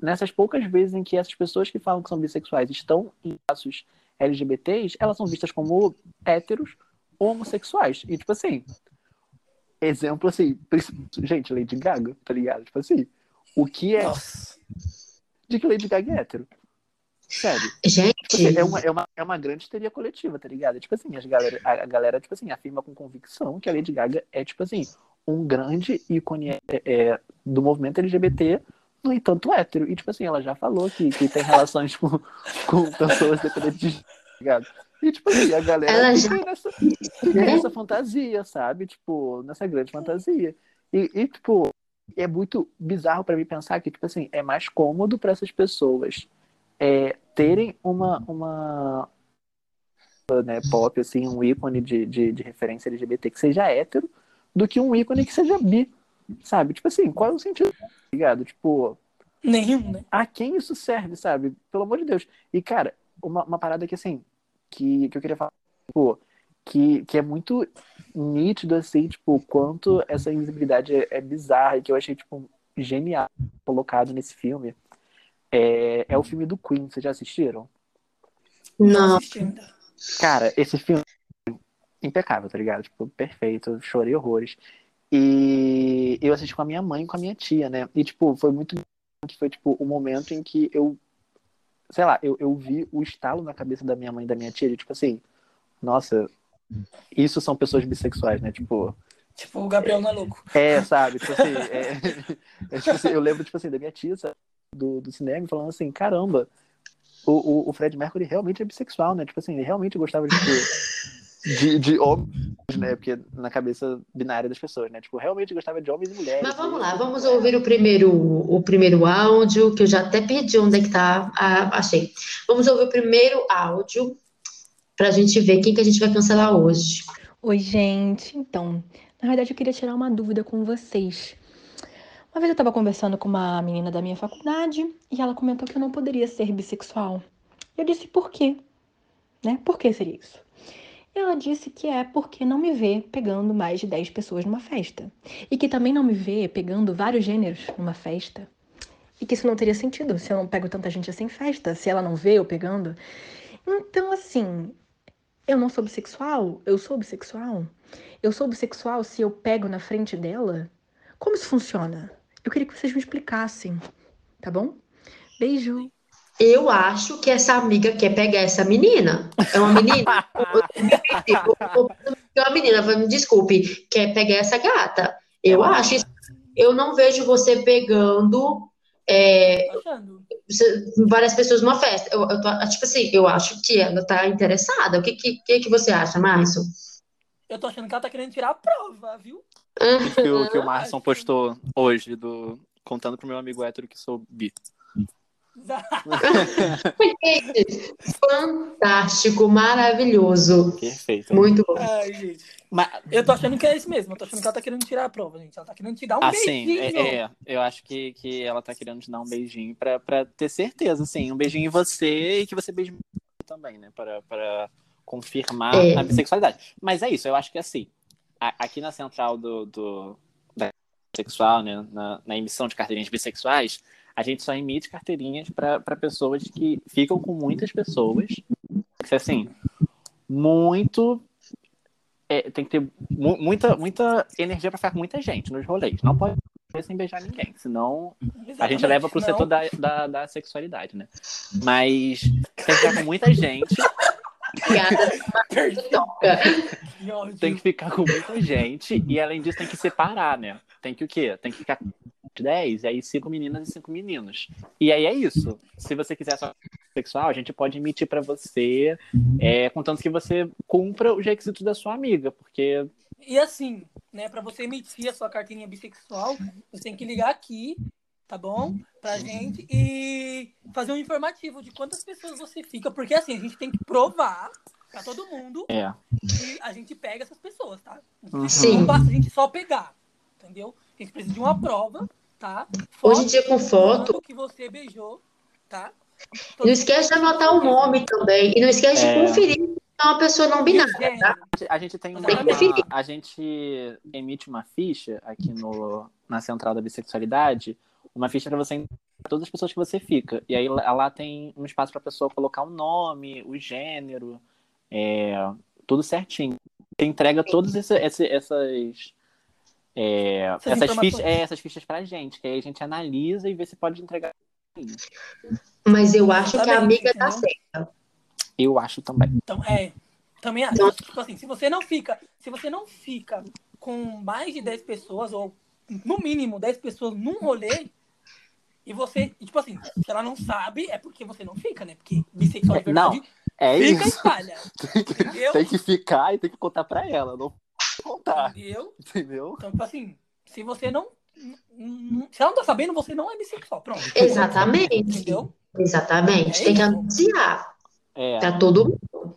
Nessas poucas vezes em que essas pessoas que falam que são bissexuais estão em espaços LGBTs, elas são vistas como héteros ou homossexuais. E, tipo assim, exemplo assim, gente, Lady Gaga, tá ligado? Tipo assim, o que é Nossa. de que Lady Gaga é hétero? Sério. Gente, Tipo assim, é, uma, é, uma, é uma grande histeria coletiva, tá ligado? Tipo assim, as galera, a, a galera, tipo assim, afirma com convicção que a Lady Gaga é, tipo assim, um grande ícone é, é, do movimento LGBT, no entanto hétero. E, tipo assim, ela já falou que, que tem relações com, com pessoas dependentes de. Tá ligado? E, tipo assim, a galera Ela já- nessa, fica né? nessa fantasia, sabe? Tipo, nessa grande fantasia. E, e, tipo, é muito bizarro pra mim pensar que, tipo assim, é mais cômodo pra essas pessoas é, terem uma, uma né, pop, assim, um ícone de, de, de referência LGBT que seja hétero, do que um ícone que seja bi, sabe? Tipo assim, qual é o sentido, tá ligado? Tipo, Nenhum, né? a quem isso serve, sabe? Pelo amor de Deus. E, cara, uma, uma parada que, assim, que, que eu queria falar, tipo, que, que é muito nítido, assim, tipo, quanto essa invisibilidade é, é bizarra e que eu achei, tipo, genial colocado nesse filme, é, é o filme do Queen. Vocês já assistiram? Não. assisti ainda. Cara, esse filme é impecável, tá ligado? Tipo, perfeito. Eu chorei horrores. E eu assisti com a minha mãe e com a minha tia, né? E, tipo, foi muito. que Foi, tipo, o momento em que eu. Sei lá, eu, eu vi o estalo na cabeça da minha mãe e da minha tia, de, tipo assim, nossa, isso são pessoas bissexuais, né? Tipo, Tipo, o Gabriel não é louco. é, sabe? Tipo assim, é, é, tipo assim, eu lembro, tipo assim, da minha tia, sabe? Do, do cinema, falando assim, caramba, o, o, o Fred Mercury realmente é bissexual, né? Tipo assim, ele realmente gostava de, tipo, de, de homens, né? Porque na cabeça binária das pessoas, né? Tipo, realmente gostava de homens e mulheres. Mas vamos E- lá, vamos ouvir o primeiro, o primeiro áudio, que eu já até pedi onde é que tá. Ah, achei. Vamos ouvir o primeiro áudio pra gente ver quem que a gente vai cancelar hoje. Oi, gente. Então, na verdade, eu queria tirar uma dúvida com vocês. Uma vez eu estava conversando com uma menina da minha faculdade e ela comentou que eu não poderia ser bissexual. Eu disse por quê? Né? Por que seria isso? Ela disse que é porque não me vê pegando mais de 10 pessoas numa festa. E que também não me vê pegando vários gêneros numa festa. E que isso não teria sentido se eu não pego tanta gente assim em festa, se ela não vê eu pegando. Então, assim, eu não sou bissexual? Eu sou bissexual? Eu sou bissexual se eu pego na frente dela? Como isso funciona? Eu queria que vocês me explicassem, tá bom? Beijo! Eu acho que essa amiga quer pegar essa menina. É uma menina? É uma menina, me desculpe, quer pegar essa gata. Eu acho isso. Eu não vejo você pegando é, várias pessoas numa festa. Eu, eu tô, tipo assim, eu acho que ela tá interessada. O que, que, que, você acha, Márcio? Eu tô achando que ela tá querendo tirar a prova, viu? Que o, que o Marson postou hoje, do, contando pro meu amigo hétero que sou bi. Gente, fantástico, maravilhoso. Perfeito. Muito bom. Ai, gente. Mas, Eu tô achando que é isso mesmo. Eu tô achando que ela tá querendo tirar a prova, gente. Ela tá querendo te dar um assim, beijinho. é, é, eu acho que, que ela tá querendo te dar um beijinho pra, pra ter certeza, assim. Um beijinho em você e que você beije também, né? Pra, pra confirmar É. a bissexualidade. Mas é isso, eu acho que assim, a- aqui na central do, do da sexual, né? Na, na emissão de carteirinhas bissexuais, a gente só emite carteirinhas pra pra pessoas que ficam com muitas pessoas. Que assim, muito. é, tem que ter mu- muita, muita energia pra ficar com muita gente nos rolês. Não pode ser sem beijar ninguém, senão a gente Exatamente. leva pro Não, setor da, da, da sexualidade, né? Mas tem que ficar com muita gente, tem que ficar com muita gente, e além disso tem que separar, né? Tem que o quê? Tem que ficar 10, e aí cinco meninas e cinco meninos. E aí é isso. Se você quiser só sexual, a gente pode emitir pra você, é, contanto que você cumpra os requisitos da sua amiga, porque E assim, né, pra você emitir a sua carteirinha bissexual, você tem que ligar aqui, tá bom? Pra gente e fazer um informativo de quantas pessoas você fica, porque assim, a gente tem que provar pra todo mundo é. que a gente pega essas pessoas, tá? Uhum. Sim. Não basta a gente só pegar, entendeu? A gente precisa de uma prova, tá? Hoje em dia, com foto. que você beijou, tá? Não esquece de anotar o nome também. E não esquece de É. conferir se é uma pessoa não binária. Gênero. A gente tem uma, a gente emite uma ficha aqui no, na central da bissexualidade, uma ficha para você todas as pessoas que você fica. E aí lá tem um espaço para a pessoa colocar o nome, o gênero, é, tudo certinho. Você entrega todas essa- essa- essas é, Essas essas fichas, é, essas fichas pra gente, que aí a gente analisa e vê se pode entregar. Mas eu acho que a amiga tá entendeu? certa. Eu acho também. Então, é. Também acho. Então- Tipo assim, se você não fica, se você não fica com mais de 10 pessoas, ou no mínimo 10 pessoas num rolê, e você, e, tipo assim, se ela não sabe, é porque você não fica, né? Porque bissexual de Não, É fica e isso. espalha. Tem que, tem que ficar e tem que contar pra ela, não contar, Entendeu? entendeu? Então, tipo assim, se você não. Se ela não tá sabendo, você não é bissexual. Pronto. Exatamente. Entendeu? Exatamente. É Tem que anunciar É. pra todo mundo.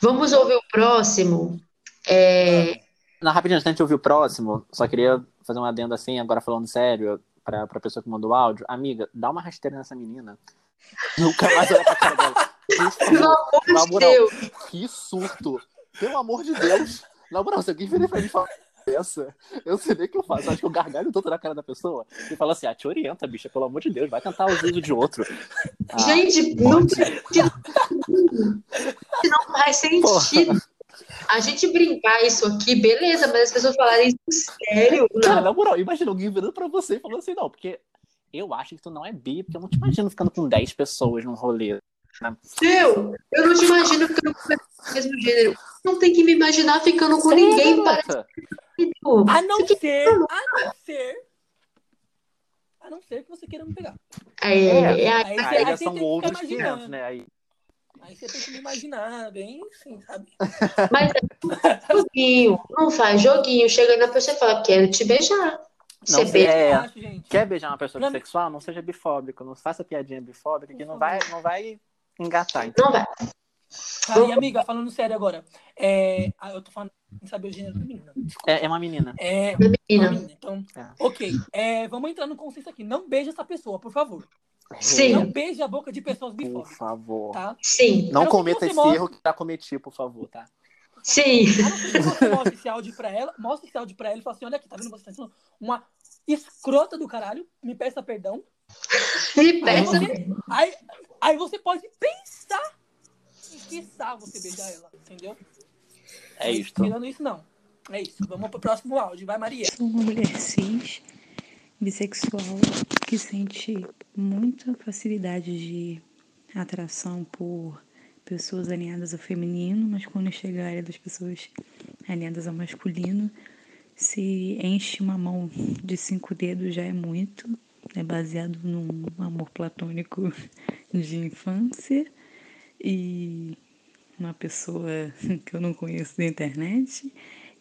Vamos ouvir o próximo. É, Não, rapidinho, antes de ouvir o próximo, só queria fazer um adendo assim, agora falando sério, pra, pra pessoa que mandou o áudio. Amiga, dá uma rasteira nessa menina. Nunca mais olha pra cara dela. Pelo amor na de Deus. que surto. Pelo amor de Deus. Na moral, se alguém virar pra mim e falar essa, eu sei nem o que eu faço. Eu acho que eu gargalho tanto na cara da pessoa e falo assim, ah, te orienta, bicha, pelo amor de Deus, vai tentar os vídeos de outro. Ah, Gente, não, não faz sentido. A gente brincar isso aqui, beleza, mas as pessoas falarem isso sério. Cara, Não. na moral, imagina alguém virando pra você e falando assim, não, porque eu acho que tu não é bi, porque eu não te imagino ficando com 10 pessoas num rolê. Meu, eu não te imagino ficando com o mesmo gênero. Não tem que me imaginar ficando com ninguém garota. parecido. A não Você ser, a não ser. A não ser que você queira me pegar. É, é, Aí, Aí você, já aí você são tem que outros ficar 500, imaginando. né? Aí, Aí você tem que me imaginar bem assim, sabe? Mas é joguinho, não faz joguinho. Chega na pessoa e fala, quero te beijar. Você Não, beija. É. Acho, quer beijar uma pessoa Pra mim- bissexual, não seja bifóbico, não faça piadinha bifóbica, que não vai, não vai engatar. Então. Não vai. Tá, e amiga, falando sério agora. É... Ah, eu tô falando sem saber o gênero feminino. Desculpa. É, é uma menina. É. uma Menina. menina. Então, É. ok. É, vamos entrar no consenso aqui. Não beija essa pessoa, por favor. Sim. Não beije a boca de pessoas Por bifóbicas, favor. tá? Sim, Não cometa esse mostra. erro que já cometi, por favor, tá? sim. A não ser que você mostre esse áudio pra ela, mostre esse áudio pra ela e fala assim: olha aqui, tá vendo? Você tá sendo uma escrota do caralho, me peça perdão. Aí peça. você, aí, aí você pode pensar em quiçá você beijar ela, entendeu? É isto. Tirando isso, não. É isso. Vamos pro próximo áudio. Vai, Maria. Sou uma mulher cis, bissexual, que sente muita facilidade de atração por pessoas alinhadas ao feminino, mas quando chega a área das pessoas alinhadas ao masculino, se enche uma mão de cinco dedos já é muito. É baseado num amor platônico de infância e uma pessoa que eu não conheço da internet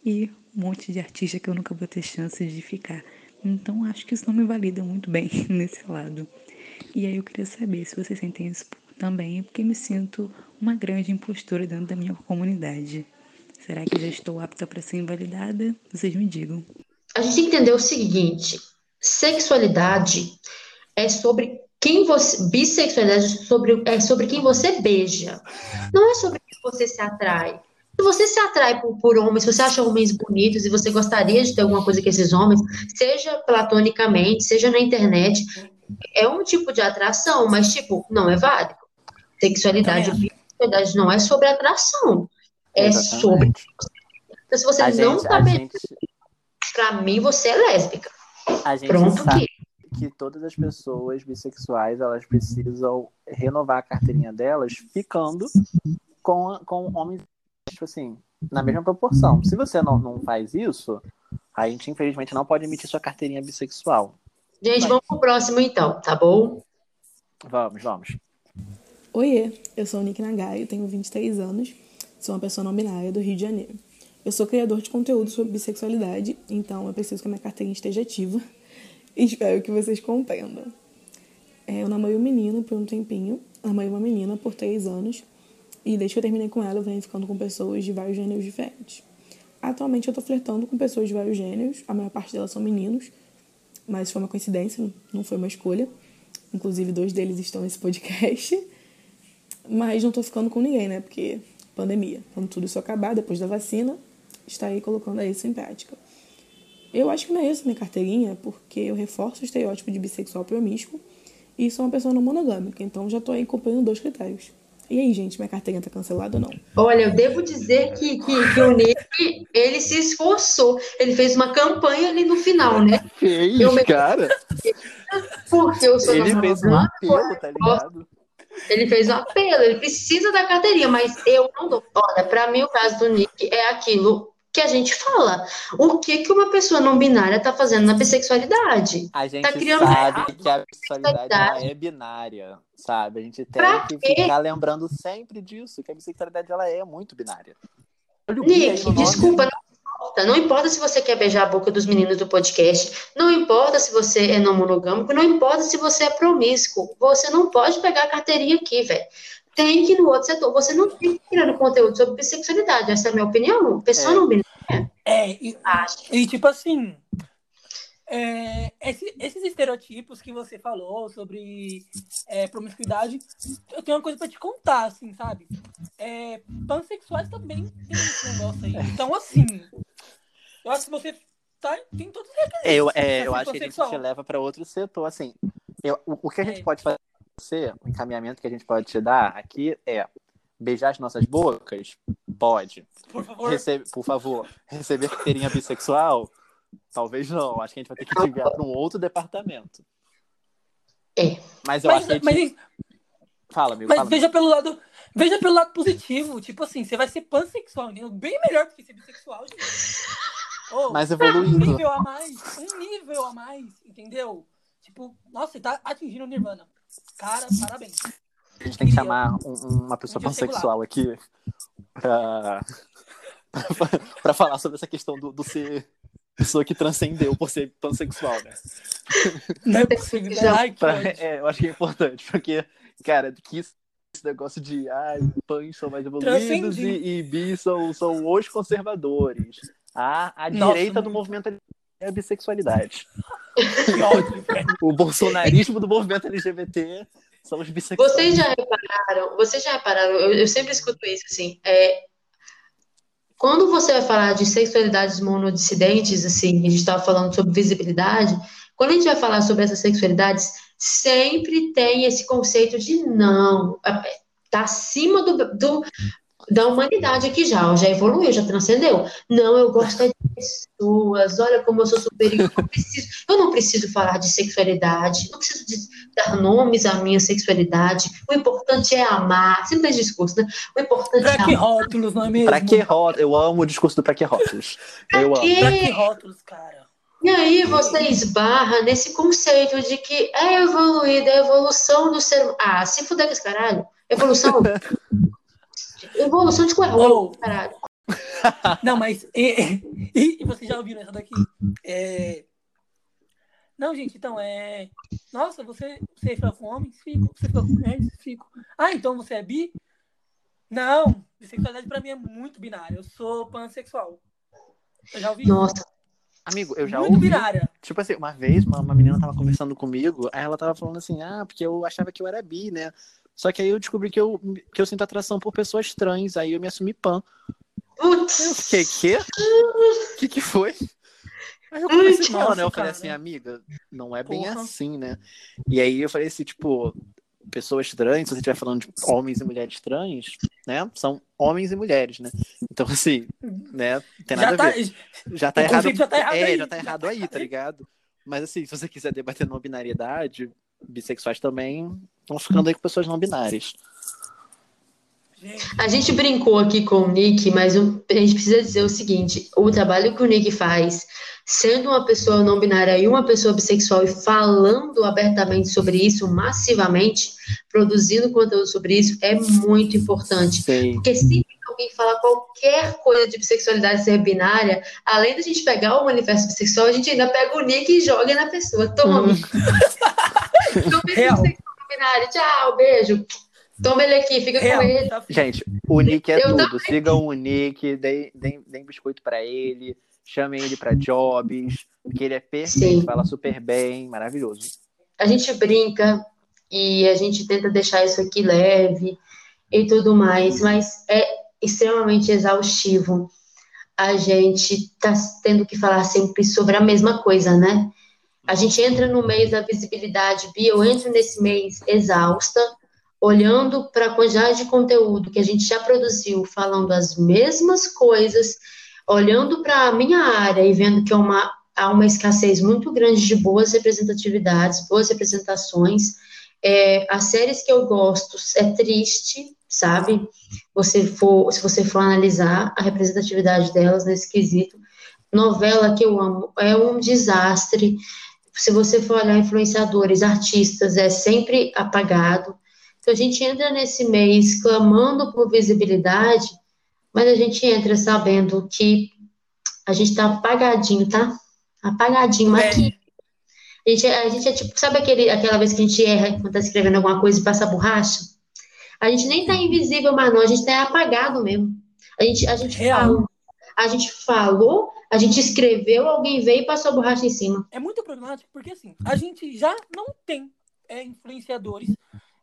e um monte de artista que eu nunca vou ter chance de ficar. Então acho que isso não me valida muito bem nesse lado. E aí eu queria saber se vocês sentem isso também, porque me sinto uma grande impostora dentro da minha comunidade. Será que já estou apta para ser invalidada? Vocês me digam. A gente tem que entender o seguinte: sexualidade é sobre quem você. Bissexualidade é sobre, é sobre quem você beija. Não é sobre quem você se atrai. Se você se atrai por, por homens, se você acha homens bonitos e você gostaria de ter alguma coisa com esses homens, seja platonicamente, seja na internet, é um tipo de atração, mas, tipo, não é válido. Sexualidade, Também bissexualidade não é sobre atração. É sobre. Exatamente. Então, se você A não gente, tá gente, pra mim, você é lésbica. A gente Pronto, sabe que que todas as pessoas bissexuais elas precisam renovar a carteirinha delas ficando com, com homens tipo assim na mesma proporção se você não, não faz isso a gente infelizmente não pode emitir sua carteirinha bissexual Gente, vamos pro próximo então, tá bom? vamos vamos Oiê, eu sou o Nick Nagai, eu tenho 23 anos, sou uma pessoa não binária do Rio de Janeiro. Eu sou criador de conteúdo sobre bissexualidade, então eu preciso que a minha carteirinha esteja ativa. Espero que vocês compreendam. É, eu namorei um menino por um tempinho, namorei uma menina por três anos, e desde que eu terminei com ela, eu venho ficando com pessoas de vários gêneros diferentes. Atualmente eu tô flertando com pessoas de vários gêneros, a maior parte delas são meninos, mas foi uma coincidência, não foi uma escolha. Inclusive, dois deles estão nesse podcast. Mas não tô ficando com ninguém, né? Porque pandemia. Quando tudo isso acabar, depois da vacina, está aí colocando isso em prática. Eu acho que não é isso minha carteirinha, porque eu reforço o estereótipo de bissexual promíscuo e sou uma pessoa não monogâmica, então já tô aí cumprindo dois critérios. E aí, gente, minha carteirinha tá cancelada ou não? Olha, eu devo dizer que, que, que o Nick, ele se esforçou. Ele fez uma campanha ali no final, né? que Eu me- cara porque eu sou Ele fez um apelo, tá ligado? Ele fez um apelo, ele precisa da carteirinha, mas eu não dou. Olha, pra mim o caso do Nick é aquilo que a gente fala. O que que uma pessoa não binária tá fazendo na bissexualidade? A gente criando sabe que a bissexualidade é binária, sabe? A gente tem Pra que quê? ficar lembrando sempre disso, que a bissexualidade ela é muito binária. Nick, no desculpa, não importa. Não importa se você quer beijar a boca dos meninos do podcast, não importa se você é não monogâmico, não importa se você é promíscuo. Você não pode pegar a carteirinha aqui, velho. Tem que ir no outro setor. Você não tem que criar conteúdo sobre bissexualidade. Essa é a minha opinião. Pessoa É. não binária. É, e, Acho. e tipo assim, é, esse- esses estereotipos que você falou sobre é, promiscuidade, eu tenho uma coisa pra te contar, assim, sabe? É, pansexuais também tem esse negócio aí. Então, assim, eu acho que você tá, tem todos os requisitos. Eu, pra é, eu acho que a gente leva para outro setor. Assim, eu- o, o que a gente É. pode fazer pra você, o encaminhamento que a gente pode te dar aqui é beijar as nossas bocas? Pode. Por favor. Recebe, por favor, receber carteirinha bissexual? Talvez não. Acho que a gente vai ter que te enviar para um outro departamento. É. Mas eu Mas, acho que a gente... mas, Fala, amigo. mas fala, veja pelo lado. Veja pelo lado positivo. Tipo assim, você vai ser pansexual, entendeu? Bem melhor do que ser bissexual, gente. Ô, Mais um evoluído. nível a mais. Um nível a mais, entendeu? Tipo, nossa, você tá atingindo o Nirvana. Cara, parabéns. A gente tem que chamar um- uma pessoa pansexual aqui pra... pra falar sobre essa questão do, do ser pessoa que transcendeu por ser pansexual, né? Não é possível. Já- Ai, Pra- é, eu acho que é importante, porque, cara, que isso- esse negócio de ai, pães são mais evoluídos e, e bis são, são os conservadores. A, a Nossa, direita do muito. movimento é a bissexualidade. Que ódio, velho. O bolsonarismo do movimento LGBT são os bissexuais. Vocês já repararam, vocês já repararam, eu, eu sempre escuto isso, assim, é, quando você vai falar de sexualidades monodissidentes, assim, a gente estava falando sobre visibilidade, quando a gente vai falar sobre essas sexualidades, sempre tem esse conceito de não, é, tá acima do, do- da humanidade aqui já, já evoluiu, já transcendeu. Não, eu gosto é de pessoas, olha como eu sou superior, eu não preciso, eu não preciso falar de sexualidade, não preciso de dar nomes à minha sexualidade. O importante é amar. Sempre tem discurso, né? O importante é Pra que amar. rótulos, não é mesmo? Pra que rótulos? Eu amo o discurso do pra que rótulos. Eu amo. quê? Pra que rótulos, cara? E aí você esbarra nesse conceito de que é evoluída, é a evolução do ser humano. Ah, se fuder com esse caralho. Evolução. evolução de coerrolo, Oh. caralho. Não, mas. E, e, e vocês já ouviram essa daqui? É... Não, gente, então é. Nossa, você, você fica com homens? Fico. Você fica com mulheres? Fico. Ah, então você é bi? Não, bissexualidade pra mim é muito binária. Eu sou pansexual. Eu já ouvi? Nossa, Amigo, eu já muito ouvi. binária. Tipo assim, uma vez uma, uma menina tava conversando comigo, aí ela tava falando assim, ah, porque eu achava que eu era bi, né? Só que aí eu descobri que eu, que eu sinto atração por pessoas trans, aí eu me assumi pan. Eu putz. fiquei, quê? O que que foi? Aí eu comecei com ela, Nossa, né? Eu falei cara. assim, amiga, não é bem Porra. assim, né? E aí eu falei assim, tipo, pessoas trans, se você estiver falando de homens e mulheres trans, né? São homens e mulheres, né? Então, assim, né? Não tem nada Já a tá, ver. Já tá o errado. já tá errado é, aí. já tá errado aí, tá ligado? Mas assim, se você quiser debater não binariedade, bissexuais também estão ficando aí com pessoas não binárias. A gente brincou aqui com o Nick, mas o- a gente precisa dizer o seguinte: o trabalho que o Nick faz, sendo uma pessoa não binária e uma pessoa bissexual e falando abertamente sobre isso, massivamente, produzindo conteúdo sobre isso, é muito importante. Sei. Porque sempre que alguém fala qualquer coisa de bissexualidade ser binária, além da gente pegar o manifesto bissexual, a gente ainda pega o Nick e joga na pessoa. Tome Real. bissexual binário. Tchau, beijo. Toma ele aqui, fica real, com ele. tá Gente, o Nick é Eu tudo. Sigam o Nick, deem, deem, deem biscoito pra ele, chamem ele pra jobs, porque ele é perfeito, Sim. fala super bem, maravilhoso. a gente brinca e a gente tenta deixar isso aqui leve e tudo mais, mas é extremamente exaustivo. A gente tá tendo que falar sempre sobre a mesma coisa, né? A gente entra no mês da visibilidade, Bia, eu entro nesse mês exausta, olhando para a quantidade de conteúdo que a gente já produziu, falando as mesmas coisas, olhando para a minha área e vendo que é uma há uma escassez muito grande de boas representatividades, boas representações. É, as séries que eu gosto é triste, sabe? Você for, se você for analisar a representatividade delas nesse quesito. Novela que eu amo é um desastre. Se você for olhar influenciadores, artistas, é sempre apagado. Então a gente entra nesse mês clamando por visibilidade, mas a gente entra sabendo que a gente tá apagadinho, tá? Apagadinho, É. aqui. A gente, é- a gente é tipo, sabe aquele, aquela vez que a gente erra quando tá escrevendo alguma coisa e passa borracha? A gente nem tá invisível, mas não, a gente tá apagado mesmo. A gente, a gente Real. falou, a gente falou, a gente escreveu, alguém veio e passou a borracha em cima. É muito problemático porque, assim, a gente já não tem é, influenciadores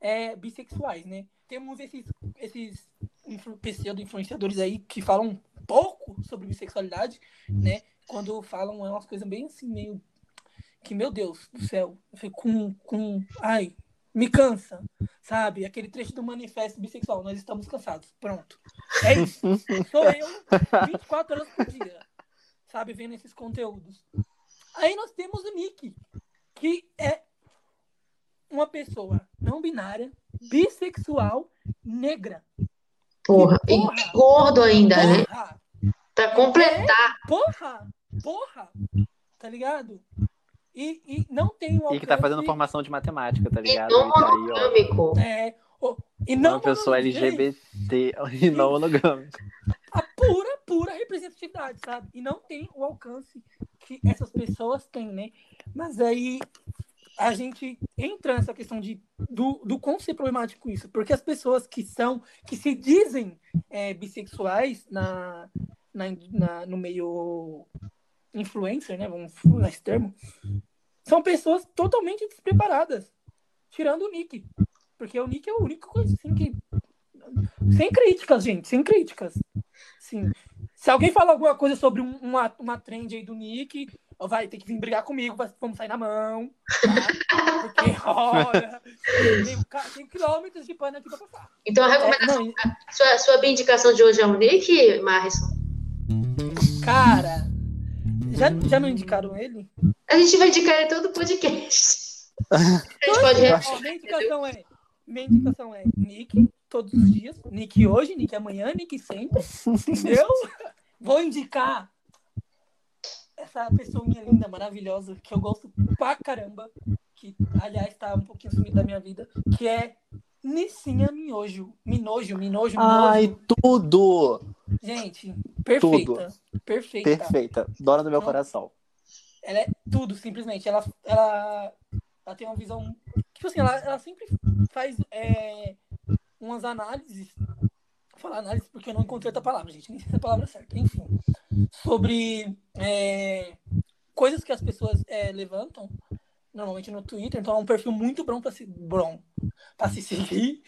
é, bissexuais, né? Temos esses, esses influ- pseudo-influenciadores aí que falam pouco sobre bissexualidade, né? Quando falam é umas coisas bem assim, meio... Que, meu Deus do céu, com, com... Ai, me cansa, sabe? Aquele trecho do manifesto bissexual, nós estamos cansados, pronto. É isso. Sou eu, 24 horas por dia, sabe? Vendo esses conteúdos. Aí nós temos o Nick, que é uma pessoa não binária, bissexual, negra. Porra. E porra! gordo ainda, né? Porra! Pra completar. Porra! Porra! Tá ligado? E, e não tem um E que tá fazendo alcance- formação de matemática, tá E ligado? não E tá aí, ó. monogâmico. É, o- e não Uma pessoa monogâmico, LGBT e não monogâmica. a pura, pura representatividade, sabe? E não tem o alcance que essas pessoas têm, né? Mas aí a gente entra nessa questão de, do, do quão ser problemático isso, porque as pessoas que são, que se dizem é, bissexuais na, na, na- no meio influencer, né? Vamos usar esse termo, são pessoas totalmente despreparadas, tirando o Nick. Porque o Nick é o único coisa assim que. Sem críticas, gente, sem críticas. Sim. Se alguém falar alguma coisa sobre um- uma, uma trend aí do Nick, vai ter que vir brigar comigo, vamos sair na mão. Tá? Porque, olha, tem, quilômetros de pano aqui pra passar. Então a É, recomendação, não, sua, sua indicação de hoje é o Nick, Marison? cara, já, já não indicaram ele? A gente vai indicar ele todo podcast. A gente pode minha indicação é. Minha indicação é Nick todos os dias. Nick hoje, Nick amanhã, Nick sempre. Entendeu? Vou indicar essa pessoinha linda, maravilhosa, que eu gosto pra caramba. Que, aliás, tá um pouquinho sumido da minha vida. Que é Nissinha Minojo. Minojo, Minojo, Minojo. Ai, tudo! Gente, perfeita. Perfeita. Perfeita. Dona do meu Não. coração. Ela é tudo, simplesmente. Ela, ela, ela tem uma visão. Tipo assim, ela, ela sempre faz é, umas análises. Falar análise porque eu não encontrei outra palavra, gente. Nem sei se é a palavra certa. Enfim. Sobre é, coisas que as pessoas é, levantam, normalmente no Twitter. Então é um perfil muito bom para se, bom, pra se seguir.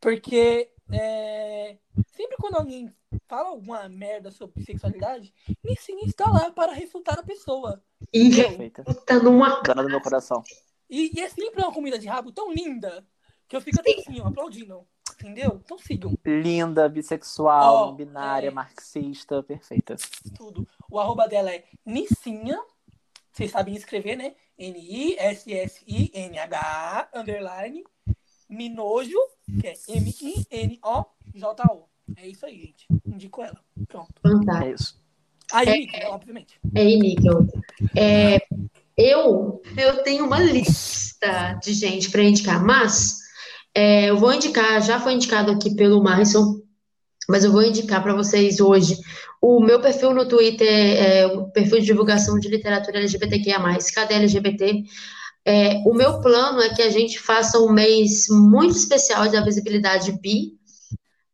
Porque é, sempre quando alguém fala alguma merda sobre sexualidade, Nissin está lá para refutar a pessoa. Perfeita. tá numa Dona do meu coração. E, e é sempre uma comida de rabo tão linda que eu fico até assim, ó, aplaudindo. Entendeu? Então sigam Linda, bissexual, não binária, é. marxista, perfeita. tudo. O arroba dela é Nissinha. Vocês sabem escrever, né? N-I-S-S-I-N-H underline Minojo, que é M-I-N-O-J-O. É isso aí, gente. Indico ela. Pronto. fantástico. É isso. Aí, Nick, né, obviamente. É níquel. É, eu, eu tenho uma lista de gente para indicar, mas é, eu vou indicar, já foi indicado aqui pelo Marison, mas eu vou indicar para vocês hoje. O meu perfil no Twitter é o perfil de divulgação de literatura LGBTQIA+, Cadê LGBT? É, o meu plano é que a gente faça um mês muito especial da visibilidade bi,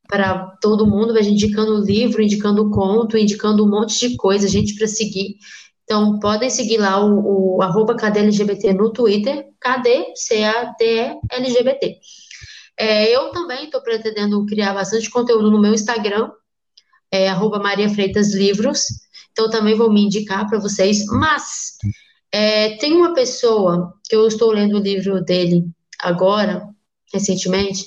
para todo mundo, vai indicando livro, indicando conto, indicando um monte de coisa, gente, para seguir. Então, podem seguir lá o, o arroba KDLGBT no Twitter, KD, C-A-D-E, LGBT. É, eu também estou pretendendo criar bastante conteúdo no meu Instagram, é, arroba Maria Freitas Livros, então também vou me indicar para vocês, mas é, tem uma pessoa que eu estou lendo o livro dele agora, recentemente,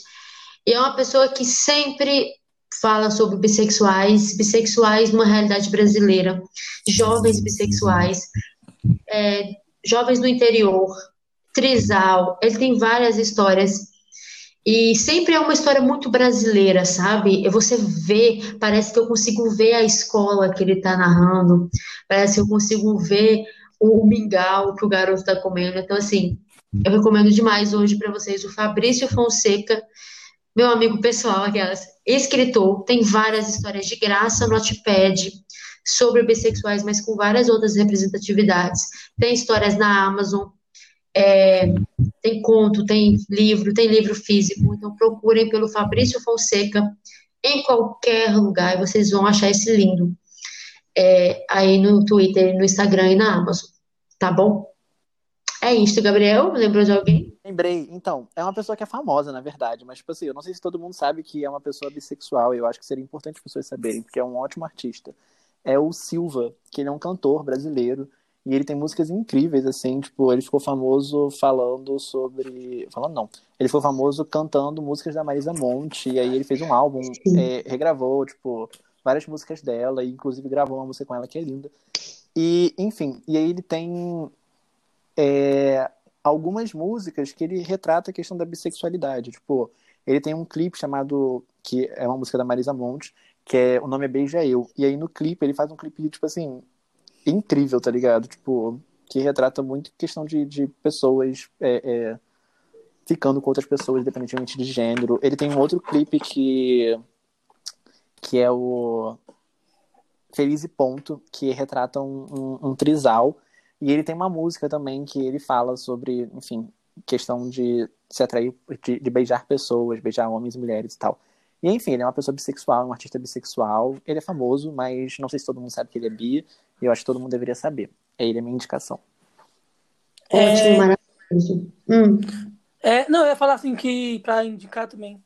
e é uma pessoa que sempre fala sobre bissexuais, bissexuais numa realidade brasileira, jovens bissexuais. é, Jovens do Interior, Trisal, ele tem várias histórias. E sempre é uma história muito brasileira, sabe? Você vê, parece que eu consigo ver a escola que ele está narrando, parece que eu consigo ver o mingau que o garoto está comendo. Então, assim, eu recomendo demais hoje para vocês o Fabrício Fonseca, meu amigo pessoal, aquelas, escritor, tem várias histórias de graça no Notepad sobre bissexuais, mas com várias outras representatividades. Tem histórias na Amazon, é, tem conto, tem livro, tem livro físico, então procurem pelo Fabrício Fonseca em qualquer lugar e vocês vão achar esse lindo. É, aí no Twitter, no Instagram e na Amazon, tá bom? É isso, Gabriel. Lembrou de alguém? Lembrei. Então, é uma pessoa que é famosa, na verdade, mas, tipo assim, eu não sei se todo mundo sabe que é uma pessoa bissexual, e eu acho que seria importante as pessoas saberem, porque é um ótimo artista. É o Silva, que ele é um cantor brasileiro, e ele tem músicas incríveis, assim, tipo, ele ficou famoso falando sobre. Falando não. Ele ficou famoso cantando músicas da Marisa Monte, e aí ele fez um álbum, é, regravou, tipo, várias músicas dela, e inclusive gravou uma música com ela que é linda. E, enfim, e aí ele tem é, algumas músicas que ele retrata a questão da bissexualidade. Tipo, ele tem um clipe chamado, que é uma música da Marisa Monte, que é, o nome é Beija Eu. E aí no clipe, ele faz um clipe, tipo assim, incrível, tá ligado? Tipo, que retrata muito questão de, de pessoas é, é, ficando com outras pessoas, independentemente de gênero. Ele tem um outro clipe que, que é o Feliz e Ponto, que retrata um, um, um trisal e ele tem uma música também que ele fala sobre, enfim, questão de se atrair, de, de beijar pessoas, beijar homens e mulheres e tal. E enfim, ele é uma pessoa bissexual, um artista bissexual. Ele é famoso, mas não sei se todo mundo sabe que ele é bi. E eu acho que todo mundo deveria saber. É ele a minha indicação. É... Ótimo, maravilhoso. Hum. É, não, eu ia falar assim que pra indicar também.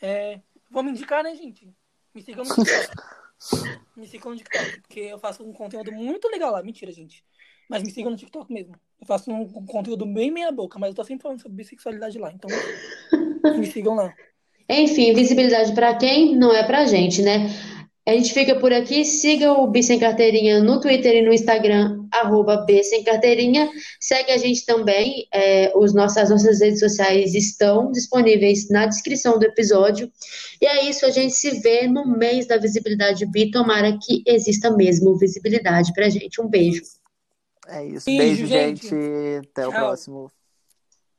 É, vamos indicar, né, gente? Me sigam no TikTok. Me sigam no TikTok, porque eu faço um conteúdo muito legal lá. Mentira, gente. Mas me sigam no TikTok mesmo. Eu faço um, conteúdo bem meia boca, mas eu tô sempre falando sobre bissexualidade lá. Então, me sigam lá. Enfim, visibilidade para quem? Não é pra gente, né? A gente fica por aqui. Siga o Bi Sem Carteirinha no Twitter e no Instagram, arroba B Sem Carteirinha. Segue a gente também. É, os nossos, as nossas redes sociais estão disponíveis na descrição do episódio. E é isso, a gente se vê no mês da visibilidade bi. Tomara que exista mesmo visibilidade pra gente. Um beijo. É isso. Beijo, Beijo gente. gente. Até Tchau. o próximo.